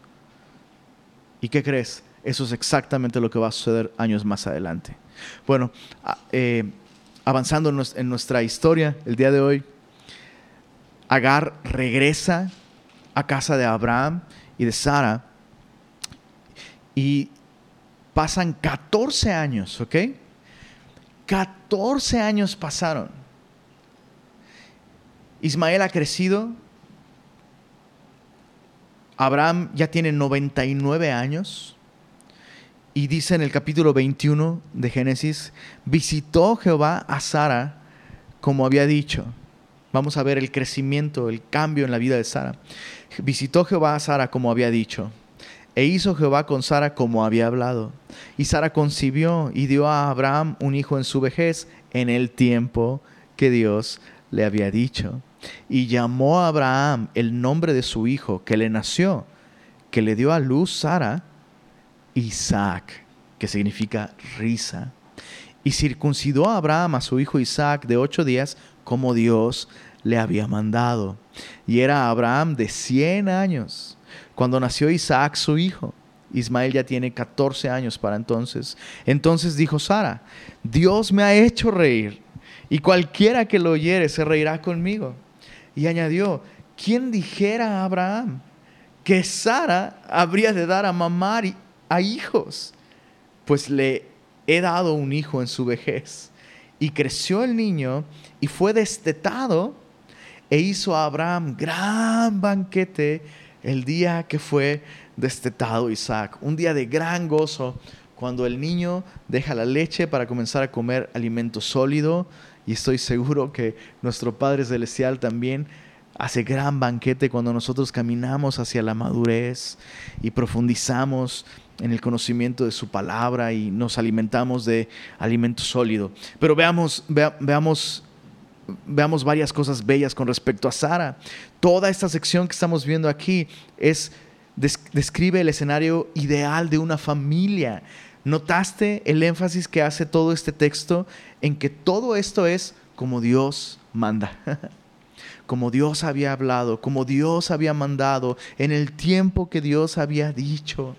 ¿Y qué crees? Eso es exactamente lo que va a suceder años más adelante. Bueno, eh, avanzando en nuestra historia el día de hoy, Agar regresa a casa de Abraham y de Sara y pasan 14 años, ¿ok? 14 años pasaron. Ismael ha crecido. Abraham ya tiene 99 años. Y dice en el capítulo 21 de Génesis, visitó Jehová a Sara como había dicho. Vamos a ver el crecimiento, el cambio en la vida de Sara. Visitó Jehová a Sara como había dicho. E hizo Jehová con Sara como había hablado. Y Sara concibió y dio a Abraham un hijo en su vejez en el tiempo que Dios le había dicho. Y llamó a Abraham el nombre de su hijo que le nació, que le dio a luz Sara, Isaac, que significa risa. Y circuncidó a Abraham a su hijo Isaac de ocho días como Dios le había mandado. Y era Abraham de cien años cuando nació Isaac, su hijo. Ismael ya tiene 14 años para entonces. Entonces dijo Sara, Dios me ha hecho reír, y cualquiera que lo oyere se reirá conmigo. Y añadió, ¿quién dijera a Abraham que Sara habría de dar a mamar a hijos? Pues le he dado un hijo en su vejez. Y creció el niño y fue destetado e hizo a Abraham gran banquete el día que fue destetado Isaac, un día de gran gozo, cuando el niño deja la leche para comenzar a comer alimento sólido, y estoy seguro que nuestro Padre Celestial también hace gran banquete cuando nosotros caminamos hacia la madurez y profundizamos en el conocimiento de su palabra y nos alimentamos de alimento sólido. Pero veamos, veamos, veamos varias cosas bellas con respecto a Sara. Toda esta sección que estamos viendo aquí es, describe el escenario ideal de una familia. ¿Notaste el énfasis que hace todo este texto en que todo esto es como Dios manda? como Dios había hablado, como Dios había mandado, en el tiempo que Dios había dicho.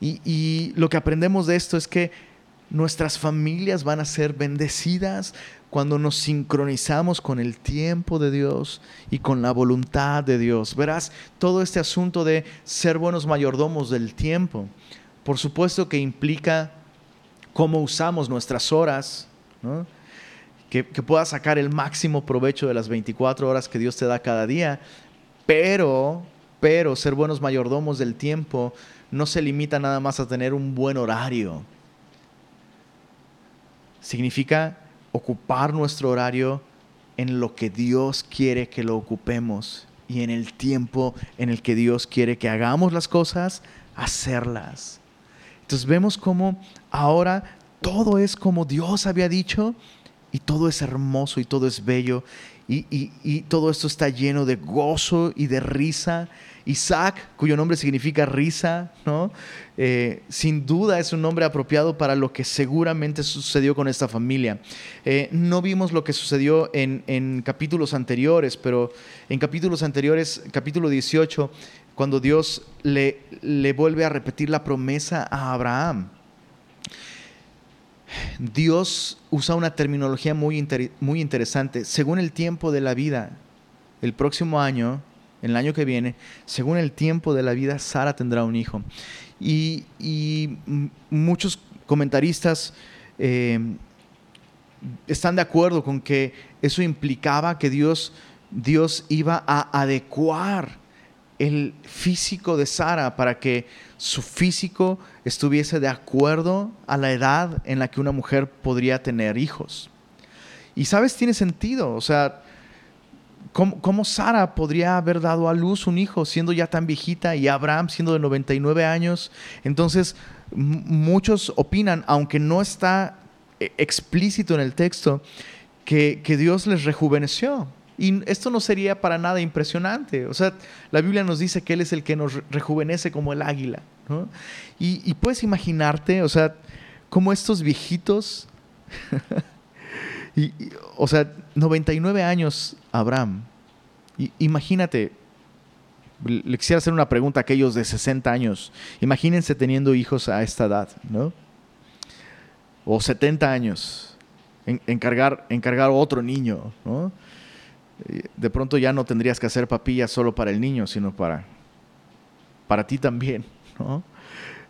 Y, lo que aprendemos de esto es que nuestras familias van a ser bendecidas cuando nos sincronizamos con el tiempo de Dios y con la voluntad de Dios. Verás, todo este asunto de ser buenos mayordomos del tiempo, por supuesto que implica cómo usamos nuestras horas, que, que puedas sacar el máximo provecho de las 24 horas que Dios te da cada día, pero, pero ser buenos mayordomos del tiempo no se limita nada más a tener un buen horario. Significa ocupar nuestro horario en lo que Dios quiere que lo ocupemos y en el tiempo en el que Dios quiere que hagamos las cosas, hacerlas. Entonces vemos cómo ahora todo es como Dios había dicho y todo es hermoso y todo es bello y, y todo esto está lleno de gozo y de risa Isaac, cuyo nombre significa risa, ¿no? Eh, sin duda es un nombre apropiado para lo que seguramente sucedió con esta familia. Eh, no vimos lo que sucedió en, capítulos anteriores, pero en capítulos anteriores, capítulo 18, cuando Dios le, vuelve a repetir la promesa a Abraham. Dios usa una terminología muy interesante. Según el tiempo de la vida, el próximo año, en el año que viene, según el tiempo de la vida, Sara tendrá un hijo. Y, muchos comentaristas eh, están de acuerdo con que eso implicaba que Dios, Dios iba a adecuar el físico de Sara para que su físico estuviese de acuerdo a la edad en la que una mujer podría tener hijos. Y sabes, tiene sentido, o sea, ¿Cómo, Sara podría haber dado a luz un hijo siendo ya tan viejita y Abraham siendo de 99 años? Entonces, muchos opinan, aunque no está eh, explícito en el texto, que, Dios les rejuveneció. Y esto no sería para nada impresionante. O sea, la Biblia nos dice que Él es el que nos rejuvenece como el águila. Y, puedes imaginarte, o sea, como estos viejitos o sea, 99 años Abraham. Imagínate, le quisiera hacer una pregunta a aquellos de 60 años. Imagínense teniendo hijos a esta edad, ¿no? O 70 años. encargar, encargar otro niño, ¿no? De pronto ya no tendrías que hacer papillas solo para el niño, sino para, para ti también, ¿no?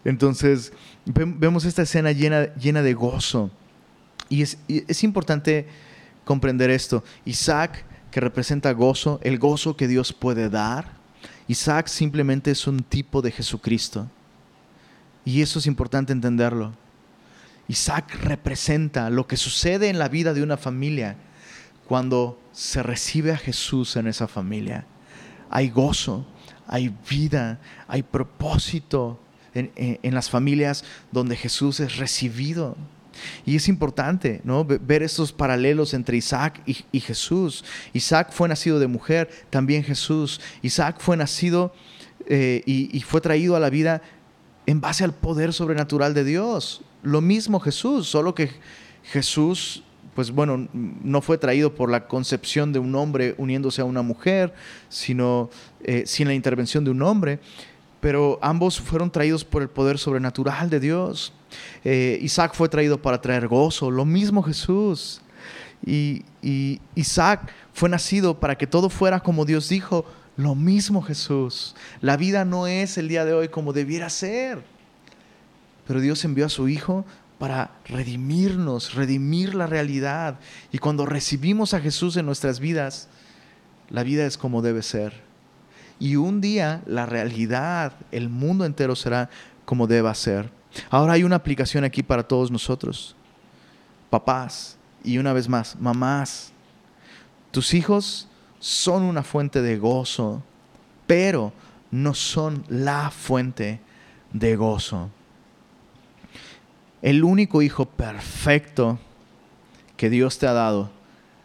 Entonces, vemos esta escena llena, llena de gozo. Y es, importante comprender esto. Isaac, que representa gozo, el gozo que Dios puede dar. Isaac simplemente es un tipo de Jesucristo. Y eso es importante entenderlo. Isaac representa lo que sucede en la vida de una familia cuando se recibe a Jesús en esa familia. Hay gozo, hay vida, hay propósito en, en las familias donde Jesús es recibido. Y es importante ¿no? ver estos paralelos entre Isaac y, Jesús. Isaac fue nacido de mujer, también Jesús. Isaac fue nacido eh, y, fue traído a la vida en base al poder sobrenatural de Dios. Lo mismo Jesús, solo que Jesús, pues bueno, no fue traído por la concepción de un hombre uniéndose a una mujer, sino eh, sin la intervención de un hombre pero ambos fueron traídos por el poder sobrenatural de Dios. Eh, Isaac fue traído para traer gozo, lo mismo Jesús. Y, Isaac fue nacido para que todo fuera como Dios dijo, lo mismo Jesús. La vida no es el día de hoy como debiera ser. Pero Dios envió a su Hijo para redimirnos, redimir la realidad. Y cuando recibimos a Jesús en nuestras vidas, la vida es como debe ser. Y un día la realidad, el mundo entero será como deba ser. Ahora hay una aplicación aquí para todos nosotros. Papás, y una vez más, mamás, tus hijos son una fuente de gozo, pero no son la fuente de gozo. El único hijo perfecto que Dios te ha dado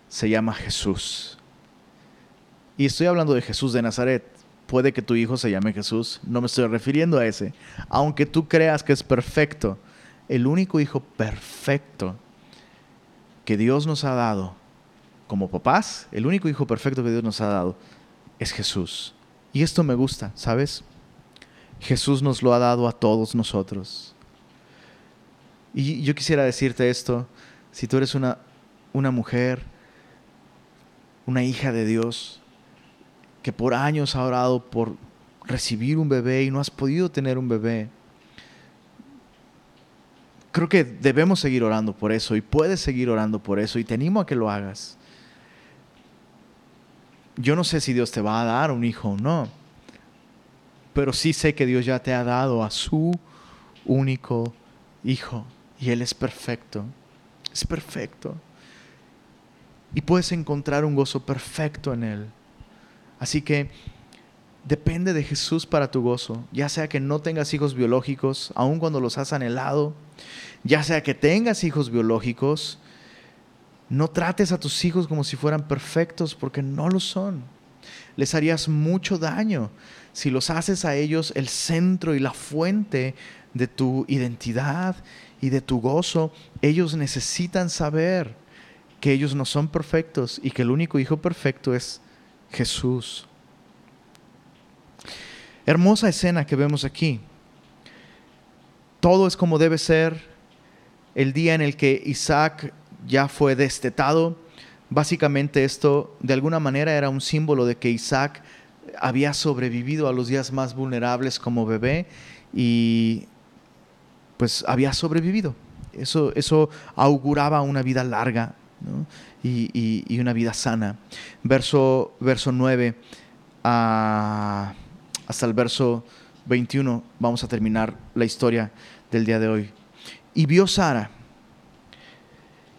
se llama Jesús. Y estoy hablando de Jesús de Nazaret. Puede que tu hijo se llame Jesús, no me estoy refiriendo a ese. Aunque tú creas que es perfecto, el único hijo perfecto que Dios nos ha dado como papás, el único hijo perfecto que Dios nos ha dado es Jesús. Y esto me gusta, ¿sabes? Jesús nos lo ha dado a todos nosotros. Y yo quisiera decirte esto, si tú eres una, una mujer, una hija de Dios, que por años ha orado por recibir un bebé y no has podido tener un bebé, creo que debemos seguir orando por eso y puedes seguir orando por eso y te animo a que lo hagas. Yo no sé si Dios te va a dar un hijo o no, pero sí sé que Dios ya te ha dado a su único hijo y Él es perfecto, es perfecto. Y puedes encontrar un gozo perfecto en Él. Así que depende de Jesús para tu gozo, ya sea que no tengas hijos biológicos, aun cuando los has anhelado, ya sea que tengas hijos biológicos, no trates a tus hijos como si fueran perfectos, porque no lo son. Les harías mucho daño si los haces a ellos el centro y la fuente de tu identidad y de tu gozo. Ellos necesitan saber que ellos no son perfectos y que el único hijo perfecto es Jesús. Hermosa escena que vemos aquí. Todo es como debe ser. El día en el que Isaac ya fue destetado, básicamente esto de alguna manera era un símbolo de que Isaac había sobrevivido a los días más vulnerables como bebé y pues había sobrevivido. Eso, eso auguraba una vida larga y, una vida sana. Verso, verso 9 a hasta el verso 21 vamos a terminar la historia del día de hoy. Y vio Sara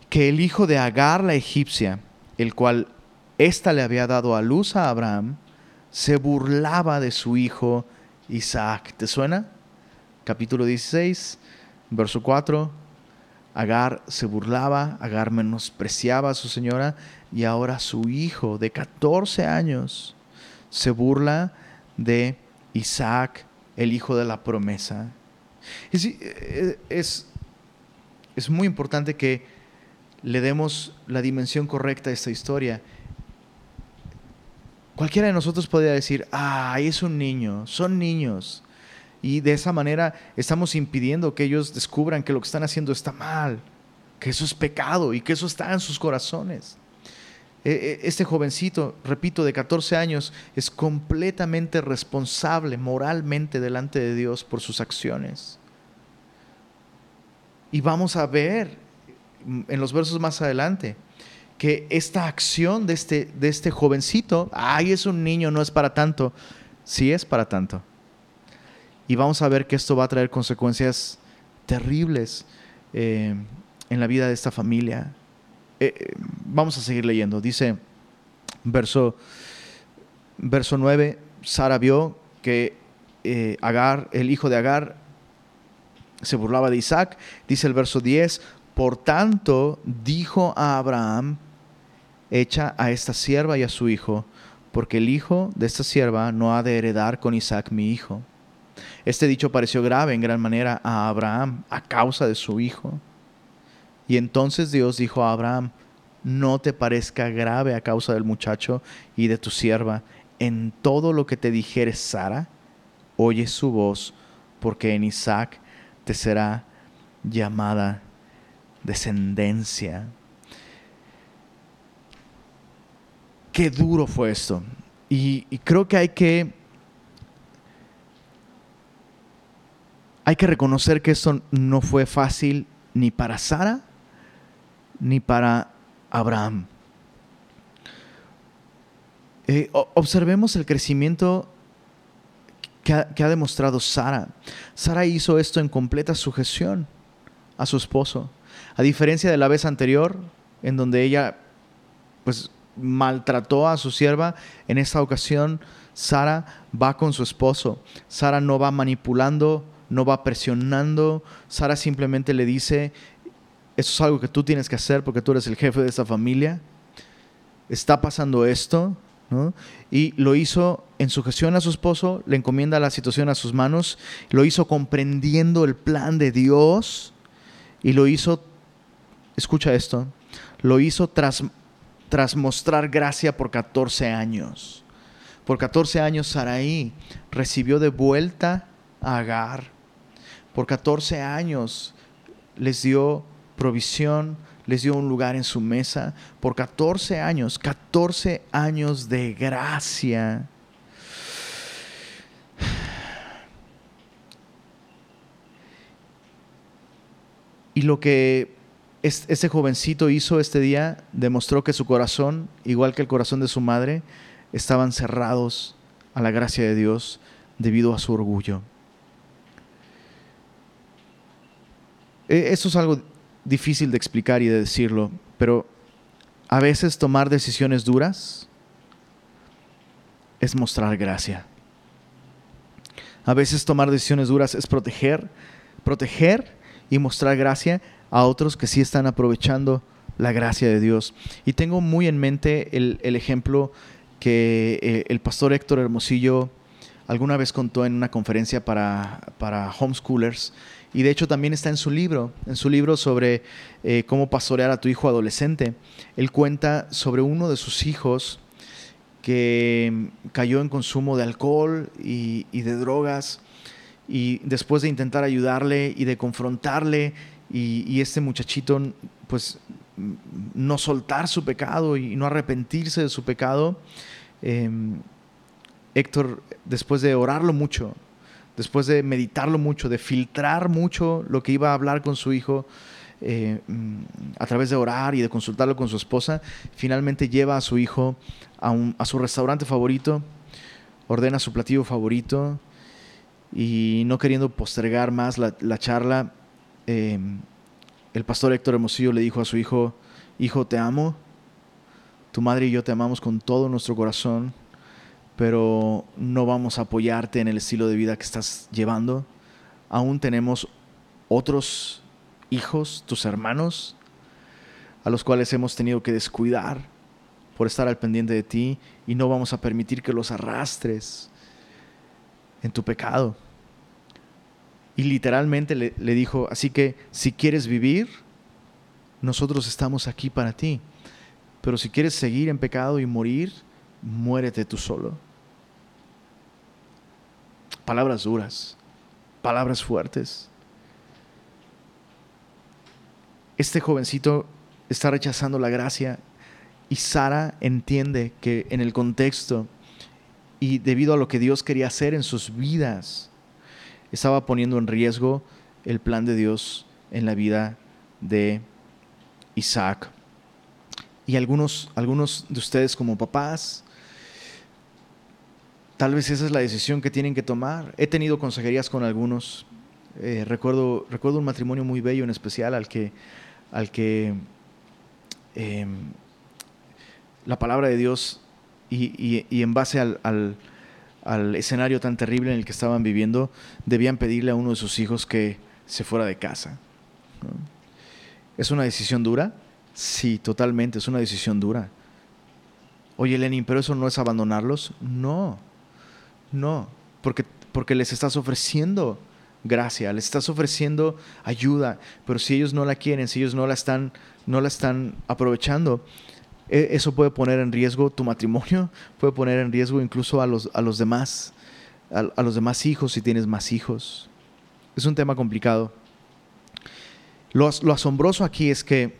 que el hijo de Agar la egipcia, el cual ésta le había dado a luz a Abraham, se burlaba de su hijo Isaac. ¿Te suena? Capítulo 16, verso 4. Agar se burlaba, Agar menospreciaba a su señora y ahora su hijo de 14 años se burla de Isaac, el hijo de la promesa. Eh, es, es, muy importante que le demos la dimensión correcta a esta historia. Cualquiera de nosotros podría decir, ah, es un niño, son niños. Y de esa manera estamos impidiendo que ellos descubran que lo que están haciendo está mal, que eso es pecado y que eso está en sus corazones. E, e, este jovencito, repito, de 14 años, es completamente responsable moralmente delante de Dios por sus acciones. Y vamos a ver en los versos más adelante que esta acción de este, de este jovencito, ay, es un niño, no es para tanto, sí es para tanto. Y vamos a ver que esto va a traer consecuencias terribles eh, en la vida de esta familia, eh, eh, vamos a seguir leyendo. Dice, verso, verso 9, Sara vio que Agar, el hijo de Agar, se burlaba de Isaac. Dice el verso 10, por tanto dijo a Abraham, echa a esta sierva y a su hijo, porque el hijo de esta sierva no ha de heredar con Isaac mi hijo. Este dicho pareció grave en gran manera a Abraham a causa de su hijo. Y entonces Dios dijo a Abraham, no te parezca grave a causa del muchacho y de tu sierva. En todo lo que te dijere Sara, oye su voz, porque en Isaac te será llamada descendencia. Qué duro fue esto. Y, y creo que hay que hay que reconocer que esto no fue fácil ni para Sara ni para Abraham. Eh, observemos el crecimiento que ha, demostrado Sara. Sara hizo esto en completa sujeción a su esposo. A diferencia de la vez anterior, en donde ella pues maltrató a su sierva, en esta ocasión Sara va con su esposo. Sara no va manipulando no va presionando. Sara simplemente le dice, eso es algo que tú tienes que hacer porque tú eres el jefe de esta familia. Está pasando esto, Y lo hizo en sujeción a su esposo, le encomienda la situación a sus manos, lo hizo comprendiendo el plan de Dios y lo hizo, escucha esto, lo hizo tras, tras mostrar gracia por 14 años. Por 14 años Saraí recibió de vuelta a Agar. Por 14 años les dio provisión, les dio un lugar en su mesa. Por 14 años, 14 años de gracia. Y lo que ese jovencito hizo este día demostró que su corazón, igual que el corazón de su madre, estaban cerrados a la gracia de Dios debido a su orgullo. Eso es algo difícil de explicar y de decirlo, pero a veces tomar decisiones duras es mostrar gracia. A veces tomar decisiones duras es proteger, proteger y mostrar gracia a otros que sí están aprovechando la gracia de Dios. Y tengo muy en mente el, el ejemplo que eh, el pastor Héctor Hermosillo alguna vez contó en una conferencia para, para homeschoolers y de hecho también está en su libro, en su libro sobre eh, cómo pastorear a tu hijo adolescente. Él cuenta sobre uno de sus hijos que cayó en consumo de alcohol y, de drogas y después de intentar ayudarle y de confrontarle y, este muchachito pues no soltar su pecado y no arrepentirse de su pecado, Em, Héctor, después de orarlo mucho, después de meditarlo mucho, de filtrar mucho lo que iba a hablar con su hijo, eh, mm, a través de orar y de consultarlo con su esposa, finalmente lleva a su hijo a, su restaurante favorito, ordena su platillo favorito y no queriendo postergar más la, charla, em, el pastor Héctor Hermosillo le dijo a su hijo, hijo, te amo. Tu madre y yo te amamos con todo nuestro corazón, pero no vamos a apoyarte en el estilo de vida que estás llevando. Aún tenemos otros hijos, tus hermanos, a los cuales hemos tenido que descuidar por estar al pendiente de ti y no vamos a permitir que los arrastres en tu pecado. Y literalmente le, le, dijo, así que si quieres vivir, nosotros estamos aquí para ti. Pero si quieres seguir en pecado y morir, muérete tú solo. Palabras duras, palabras fuertes. Este jovencito está rechazando la gracia y Sara entiende que en el contexto y debido a lo que Dios quería hacer en sus vidas, estaba poniendo en riesgo el plan de Dios en la vida de Isaac y algunos, algunos de ustedes como papás, tal vez esa es la decisión que tienen que tomar. He tenido consejerías con algunos. Eh, recuerdo, recuerdo un matrimonio muy bello en especial al que, al que em, la palabra de Dios y, en base al, al, escenario tan terrible en el que estaban viviendo, debían pedirle a uno de sus hijos que se fuera de casa. Es una decisión dura, Sí, totalmente, es una decisión dura. Oye, Lenin, pero eso no es abandonarlos. No, no, porque, porque les estás ofreciendo gracia, les estás ofreciendo ayuda, pero si ellos no la quieren, si ellos no la están, no la están aprovechando, e, eso puede poner en riesgo tu matrimonio, puede poner en riesgo incluso a los, a los demás, a los demás hijos si tienes más hijos. Es un tema complicado. Lo, lo asombroso aquí es que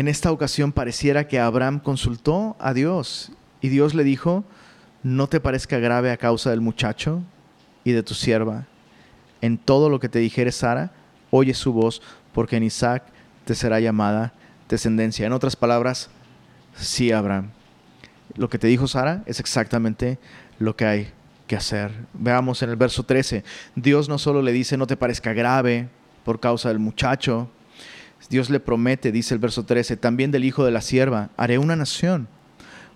En esta ocasión pareciera que Abraham consultó a Dios y Dios le dijo, no te parezca grave a causa del muchacho y de tu sierva. En todo lo que te dijere Sara, oye su voz, porque en Isaac te será llamada descendencia. En otras palabras, sí, Abraham. Lo que te dijo Sara es exactamente lo que hay que hacer. Veamos en el verso 13. Dios no solo le dice, no te parezca grave por causa del muchacho, Dios le promete, dice el verso 13, también del hijo de la sierva, haré una nación,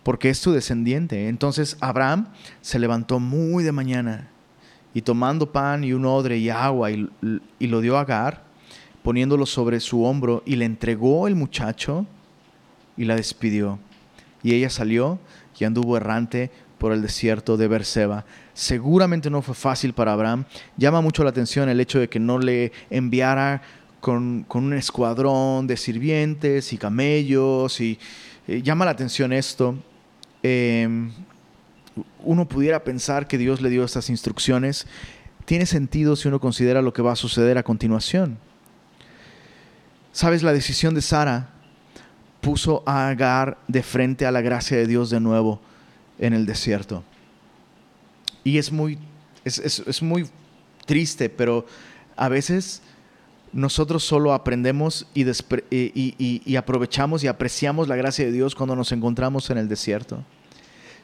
porque es tu descendiente. Entonces Abraham se levantó muy de mañana y tomando pan y un odre y agua y, lo dio a Agar, poniéndolo sobre su hombro y le entregó el muchacho y la despidió. Y ella salió y anduvo errante por el desierto de Berseba. Seguramente no fue fácil para Abraham. Llama mucho la atención el hecho de que no le enviara con, un escuadrón de sirvientes y camellos. Y eh, llama la atención esto. Em, uno pudiera pensar que Dios le dio estas instrucciones. Tiene sentido si uno considera lo que va a suceder a continuación. Sabes, la decisión de Sara puso a Agar de frente a la gracia de Dios de nuevo en el desierto. Y es muy, es, muy triste, pero a veces nosotros solo aprendemos y, aprovechamos y apreciamos la gracia de Dios cuando nos encontramos en el desierto.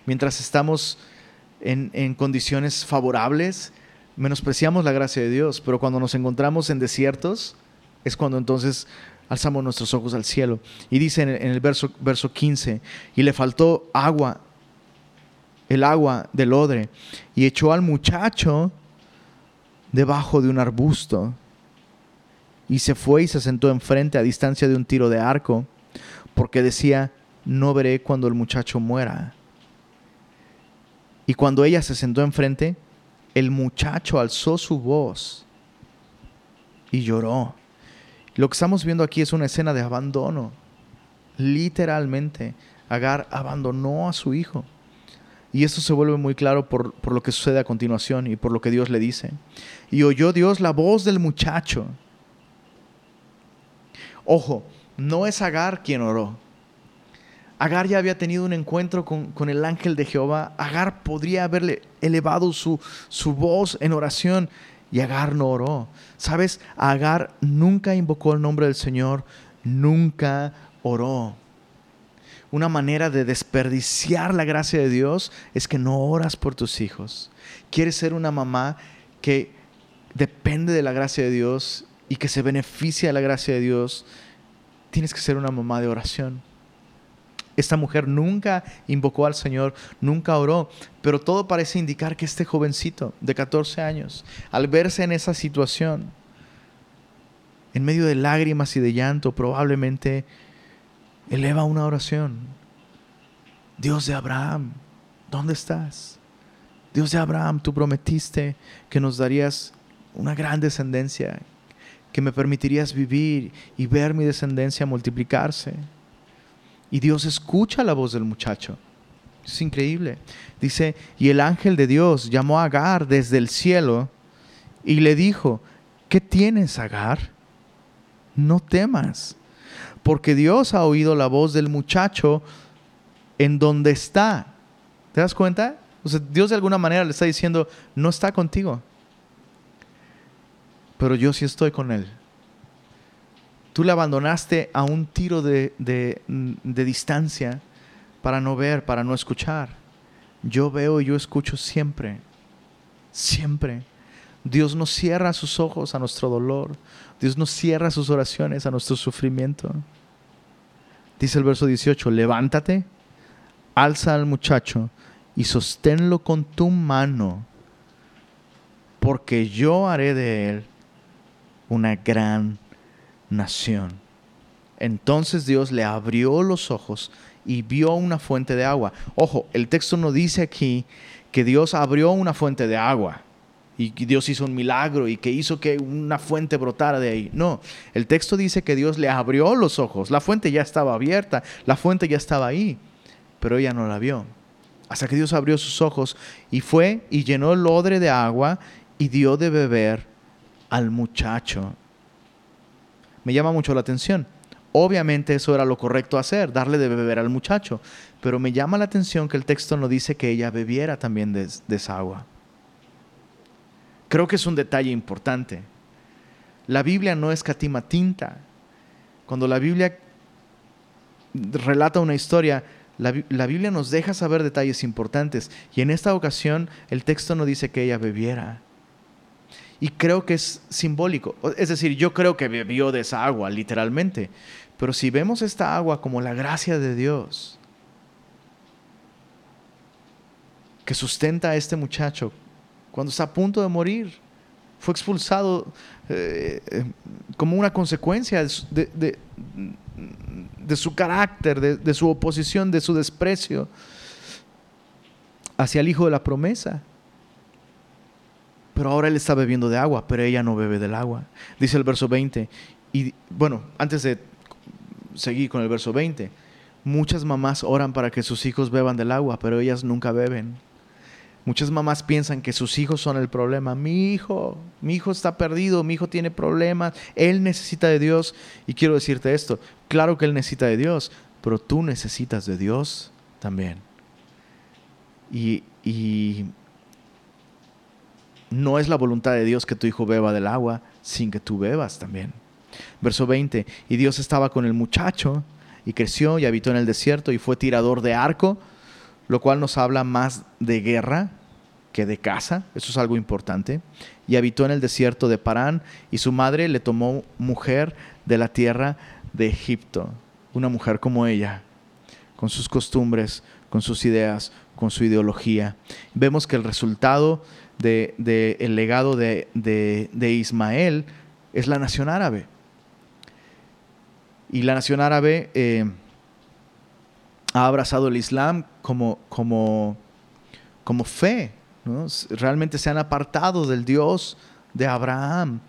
Mientras estamos en, en, condiciones favorables, menospreciamos la gracia de Dios, pero cuando nos encontramos en desiertos, es cuando entonces alzamos nuestros ojos al cielo. Y dice en el, verso, verso 15, y le faltó agua, el agua del odre, y echó al muchacho debajo de un arbusto, y se fue y se sentó enfrente a distancia de un tiro de arco, porque decía, no veré cuando el muchacho muera. Y cuando ella se sentó enfrente, el muchacho alzó su voz y lloró. Lo que estamos viendo aquí es una escena de abandono. Literalmente, Agar abandonó a su hijo. Y esto se vuelve muy claro por, lo que sucede a continuación y por lo que Dios le dice. Y oyó Dios la voz del muchacho. Ojo, no es Agar quien oró. Agar ya había tenido un encuentro con, con el ángel de Jehová. Agar podría haberle elevado su, su voz en oración y Agar no oró. ¿Sabes? Agar nunca invocó el nombre del Señor, nunca oró. Una manera de desperdiciar la gracia de Dios es que no oras por tus hijos. Quieres ser una mamá que depende de la gracia de Dios y que se beneficia de la gracia de Dios. Tienes que ser una mamá de oración. Esta mujer nunca invocó al Señor, nunca oró, pero todo parece indicar que este jovencito de 14 años, al verse en esa situación, en medio de lágrimas y de llanto, probablemente eleva una oración. Dios de Abraham, ¿dónde estás? Dios de Abraham, tú prometiste que nos darías una gran descendencia, que me permitirías vivir y ver mi descendencia multiplicarse. Y Dios escucha la voz del muchacho. Es increíble. Dice, y el ángel de Dios llamó a Agar desde el cielo y le dijo, ¿qué tienes, Agar? No temas, porque Dios ha oído la voz del muchacho en donde está. ¿Te das cuenta? Dios de alguna manera le está diciendo, no está contigo, pero yo sí estoy con él. Tú le abandonaste a un tiro de, distancia para no ver, para no escuchar. Yo veo y yo escucho siempre, siempre. Dios no cierra sus ojos a nuestro dolor. Dios no cierra sus oraciones a nuestro sufrimiento. Dice el verso 18, levántate, alza al muchacho y sosténlo con tu mano, porque yo haré de él una gran nación. Entonces Dios le abrió los ojos y vio una fuente de agua. Ojo, el texto no dice aquí que Dios abrió una fuente de agua y Dios hizo un milagro y que hizo que una fuente brotara de ahí. No, el texto dice que Dios le abrió los ojos. La fuente ya estaba abierta, la fuente ya estaba ahí, pero ella no la vio. Hasta que Dios abrió sus ojos y fue y llenó el odre de agua y dio de beber al muchacho me llama mucho la atención. Obviamente eso era lo correcto hacer, darle de beber al muchacho, pero me llama la atención que el texto no dice que ella bebiera también de, esa agua. Creo que es un detalle importante. La Biblia no escatima tinta. Cuando la Biblia relata una historia, la, la, Biblia nos deja saber detalles importantes. Y en esta ocasión el texto no dice que ella bebiera. Y creo que es simbólico. Es decir, yo creo que bebió de esa agua, literalmente. Pero si vemos esta agua como la gracia de Dios, que sustenta a este muchacho cuando está a punto de morir. Fue expulsado eh, eh, como una consecuencia de, su carácter, de, su oposición, de su desprecio hacia el hijo de la promesa. Pero ahora él está bebiendo de agua, pero ella no bebe del agua. Dice el verso 20. Y bueno, antes de seguir con el verso 20, muchas mamás oran para que sus hijos beban del agua, pero ellas nunca beben. Muchas mamás piensan que sus hijos son el problema. Mi hijo, mi hijo está perdido, mi hijo tiene problemas, él necesita de Dios. Y quiero decirte esto, claro que él necesita de Dios, pero tú necesitas de Dios también. Y, y no es la voluntad de Dios que tu hijo beba del agua sin que tú bebas también. Verso 20, y Dios estaba con el muchacho y creció y habitó en el desierto y fue tirador de arco lo cual nos habla más de guerra que de casa, eso es algo importante, y habitó en el desierto de Parán, y su madre le tomó mujer de la tierra de Egipto, una mujer como ella, con sus costumbres, con sus ideas, con su ideología. Vemos que el resultado del de, el legado de, de Ismael es la nación árabe. Y la nación árabe... Eh, ha abrazado el Islam como, como, como fe. Realmente se han apartado del Dios de Abraham.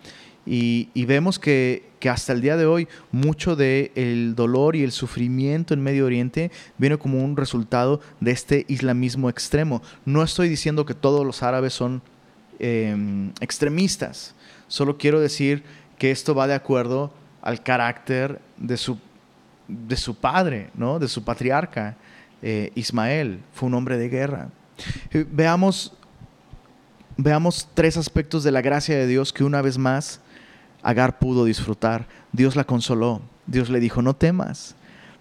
Y, vemos que, hasta el día de hoy mucho del dolor y el sufrimiento en Medio Oriente viene como un resultado de este islamismo extremo. No estoy diciendo que todos los árabes son em, extremistas, solo quiero decir que esto va de acuerdo al carácter de su de su padre, ¿no? de su patriarca, eh, Ismael, fue un hombre de guerra. Eh, veamos, veamos tres aspectos de la gracia de Dios que una vez más Agar pudo disfrutar. Dios la consoló, Dios le dijo, no temas.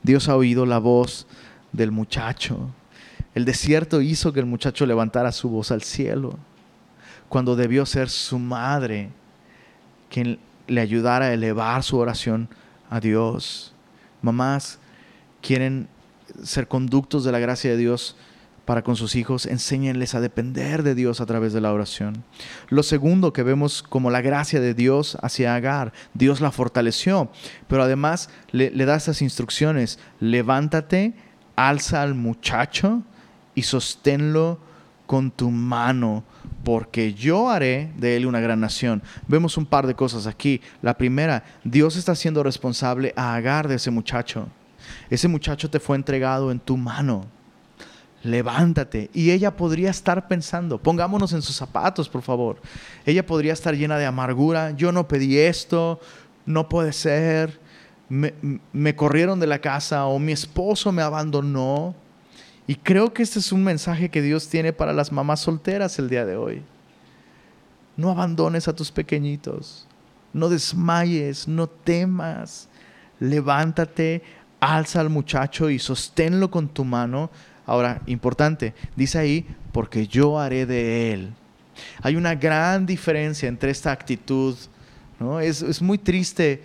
Dios ha oído la voz del muchacho. El desierto hizo que el muchacho levantara su voz al cielo, cuando debió ser su madre quien le ayudara a elevar su oración a Dios mamás quieren ser conductos de la gracia de Dios para con sus hijos, enséñenles a depender de Dios a través de la oración. Lo segundo que vemos como la gracia de Dios hacia Agar, Dios la fortaleció, pero además le, da estas instrucciones, levántate, alza al muchacho y sosténlo con tu mano, porque yo haré de él una gran nación. Vemos un par de cosas aquí. La primera, Dios está siendo responsable a Agar de ese muchacho. Ese muchacho te fue entregado en tu mano. Levántate. Y ella podría estar pensando, pongámonos en sus zapatos, por favor. Ella podría estar llena de amargura. Yo no pedí esto, no puede ser. Me, me corrieron de la casa o mi esposo me abandonó. Y creo que este es un mensaje que Dios tiene para las mamás solteras el día de hoy. No abandones a tus pequeñitos, no desmayes, no temas. Levántate, alza al muchacho y sosténlo con tu mano. Ahora, importante, dice ahí, porque yo haré de él. Hay una gran diferencia entre esta actitud. ¿no? Es, es muy triste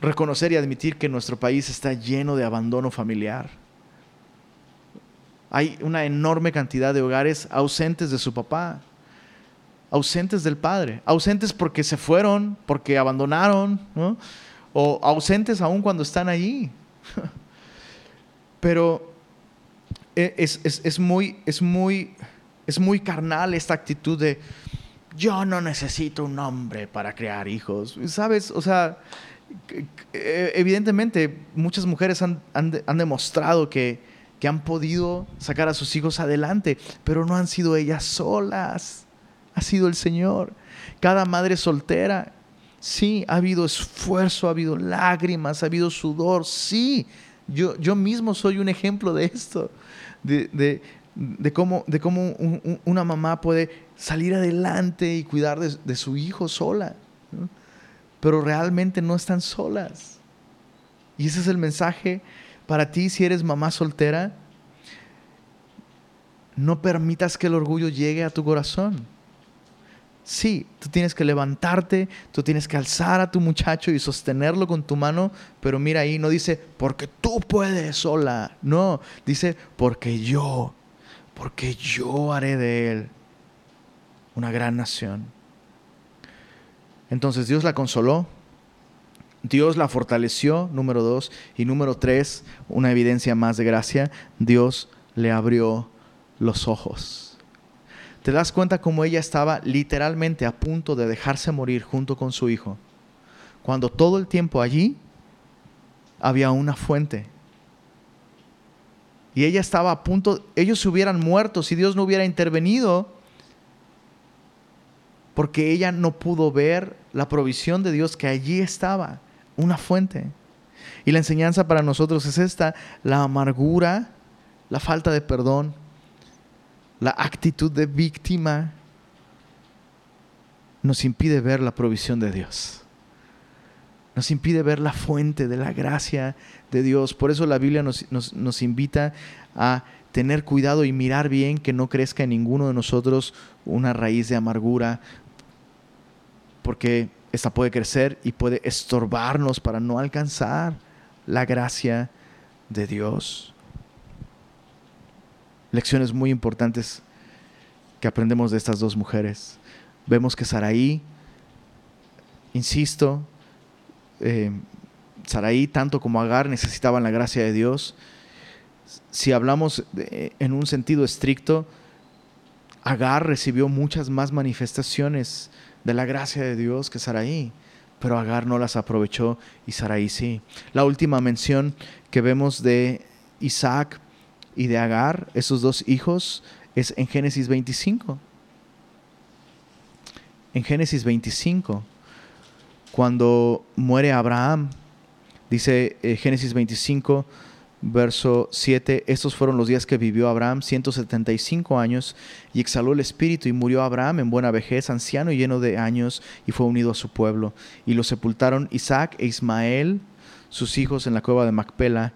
reconocer y admitir que nuestro país está lleno de abandono familiar hay una enorme cantidad de hogares ausentes de su papá, ausentes del padre, ausentes porque se fueron, porque abandonaron, o ausentes aún cuando están allí. Pero e, es, muy, es, muy, es muy carnal esta actitud de yo no necesito un hombre para crear hijos. ¿Sabes? O sea, e, evidentemente muchas mujeres han demostrado que que han podido sacar a sus hijos adelante, pero no han sido ellas solas, ha sido el Señor. Cada madre soltera, sí, ha habido esfuerzo, ha habido lágrimas, ha habido sudor, sí. Yo, yo mismo soy un ejemplo de esto, de, cómo, de cómo una mamá puede salir adelante y cuidar de, su hijo sola, pero realmente no están solas. Y ese es el mensaje para ti, si eres mamá soltera, no permitas que el orgullo llegue a tu corazón. Sí, tú tienes que levantarte, tú tienes que alzar a tu muchacho y sostenerlo con tu mano, pero mira ahí, no dice, porque tú puedes sola, no, dice, porque yo, porque yo haré de él una gran nación. Entonces Dios la consoló, Dios la fortaleció, número dos, y número tres, una evidencia más de gracia, Dios le abrió los ojos. ¿Te das cuenta cómo ella estaba literalmente a punto de dejarse morir junto con su hijo? Cuando todo el tiempo allí había una fuente. Y ella estaba a punto, ellos se hubieran muerto si Dios no hubiera intervenido, porque ella no pudo ver la provisión de Dios que allí estaba, una fuente. Y la enseñanza para nosotros es esta, la amargura, la falta de perdón, la actitud de víctima nos impide ver la provisión de Dios. Nos impide ver la fuente de la gracia de Dios. Por eso la Biblia nos, invita a tener cuidado y mirar bien que no crezca en ninguno de nosotros una raíz de amargura, porque esta puede crecer y puede estorbarnos para no alcanzar la gracia de Dios lecciones muy importantes que aprendemos de estas dos mujeres. Vemos que Saraí, insisto, eh, Saraí tanto como Agar necesitaban la gracia de Dios. Si hablamos en un sentido estricto, Agar recibió muchas más manifestaciones de la gracia de Dios que Saraí, pero Agar no las aprovechó y Saraí sí. La última mención que vemos de Isaac y de Agar, esos dos hijos, es en Génesis 25. En Génesis 25, cuando muere Abraham, dice eh, Génesis 25, verso 7, estos fueron los días que vivió Abraham, 175 años, y exhaló el espíritu y murió Abraham en buena vejez, anciano y lleno de años, y fue unido a su pueblo. Y lo sepultaron Isaac e Ismael, sus hijos, en la cueva de Macpela,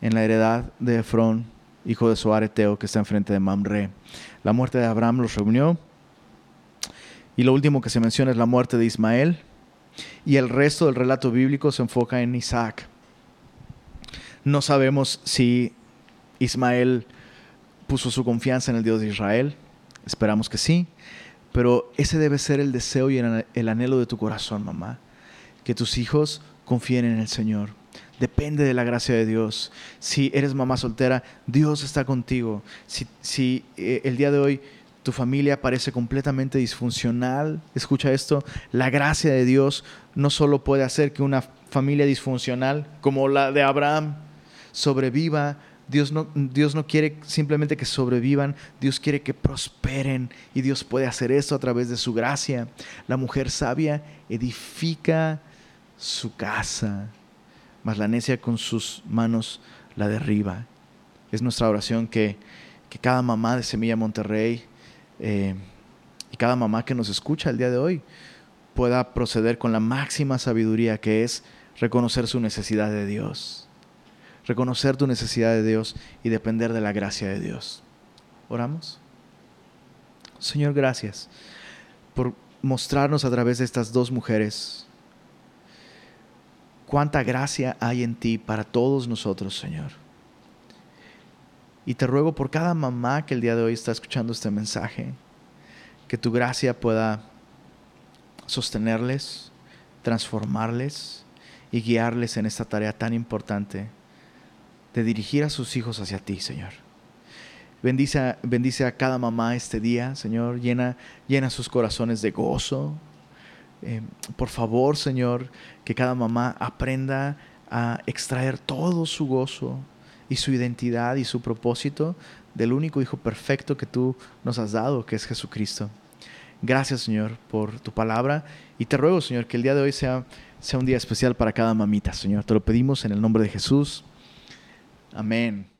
en la heredad de Efrón, hijo de Soareteo, que está enfrente de Mamre. La muerte de Abraham los reunió. Y lo último que se menciona es la muerte de Ismael. Y el resto del relato bíblico se enfoca en Isaac. No sabemos si Ismael puso su confianza en el Dios de Israel. Esperamos que sí. Pero ese debe ser el deseo y el anhelo de tu corazón, mamá. Que tus hijos confíen en el Señor Depende de la gracia de Dios. Si eres mamá soltera, Dios está contigo. Si, eh, el día de hoy tu familia parece completamente disfuncional, escucha esto, la gracia de Dios no solo puede hacer que una familia disfuncional como la de Abraham sobreviva, Dios no, Dios no, quiere simplemente que sobrevivan, Dios quiere que prosperen y Dios puede hacer esto a través de su gracia. La mujer sabia edifica su casa mas la necia con sus manos la derriba. Es nuestra oración que, cada mamá de Semilla Monterrey eh, y cada mamá que nos escucha el día de hoy pueda proceder con la máxima sabiduría que es reconocer su necesidad de Dios. Reconocer tu necesidad de Dios y depender de la gracia de Dios. Oramos. Señor, gracias por mostrarnos a través de estas dos mujeres cuánta gracia hay en ti para todos nosotros, Señor. Y te ruego por cada mamá que el día de hoy está escuchando este mensaje, que tu gracia pueda sostenerles, transformarles y guiarles en esta tarea tan importante de dirigir a sus hijos hacia ti, Señor. Bendice a, bendice a cada mamá este día, Señor. Llena, llena sus corazones de gozo, eh, por favor, Señor, que cada mamá aprenda a extraer todo su gozo y su identidad y su propósito del único Hijo perfecto que tú nos has dado, que es Jesucristo. Gracias, Señor, por tu palabra y te ruego, Señor, que el día de hoy sea, sea un día especial para cada mamita, Señor. Te lo pedimos en el nombre de Jesús. Amén.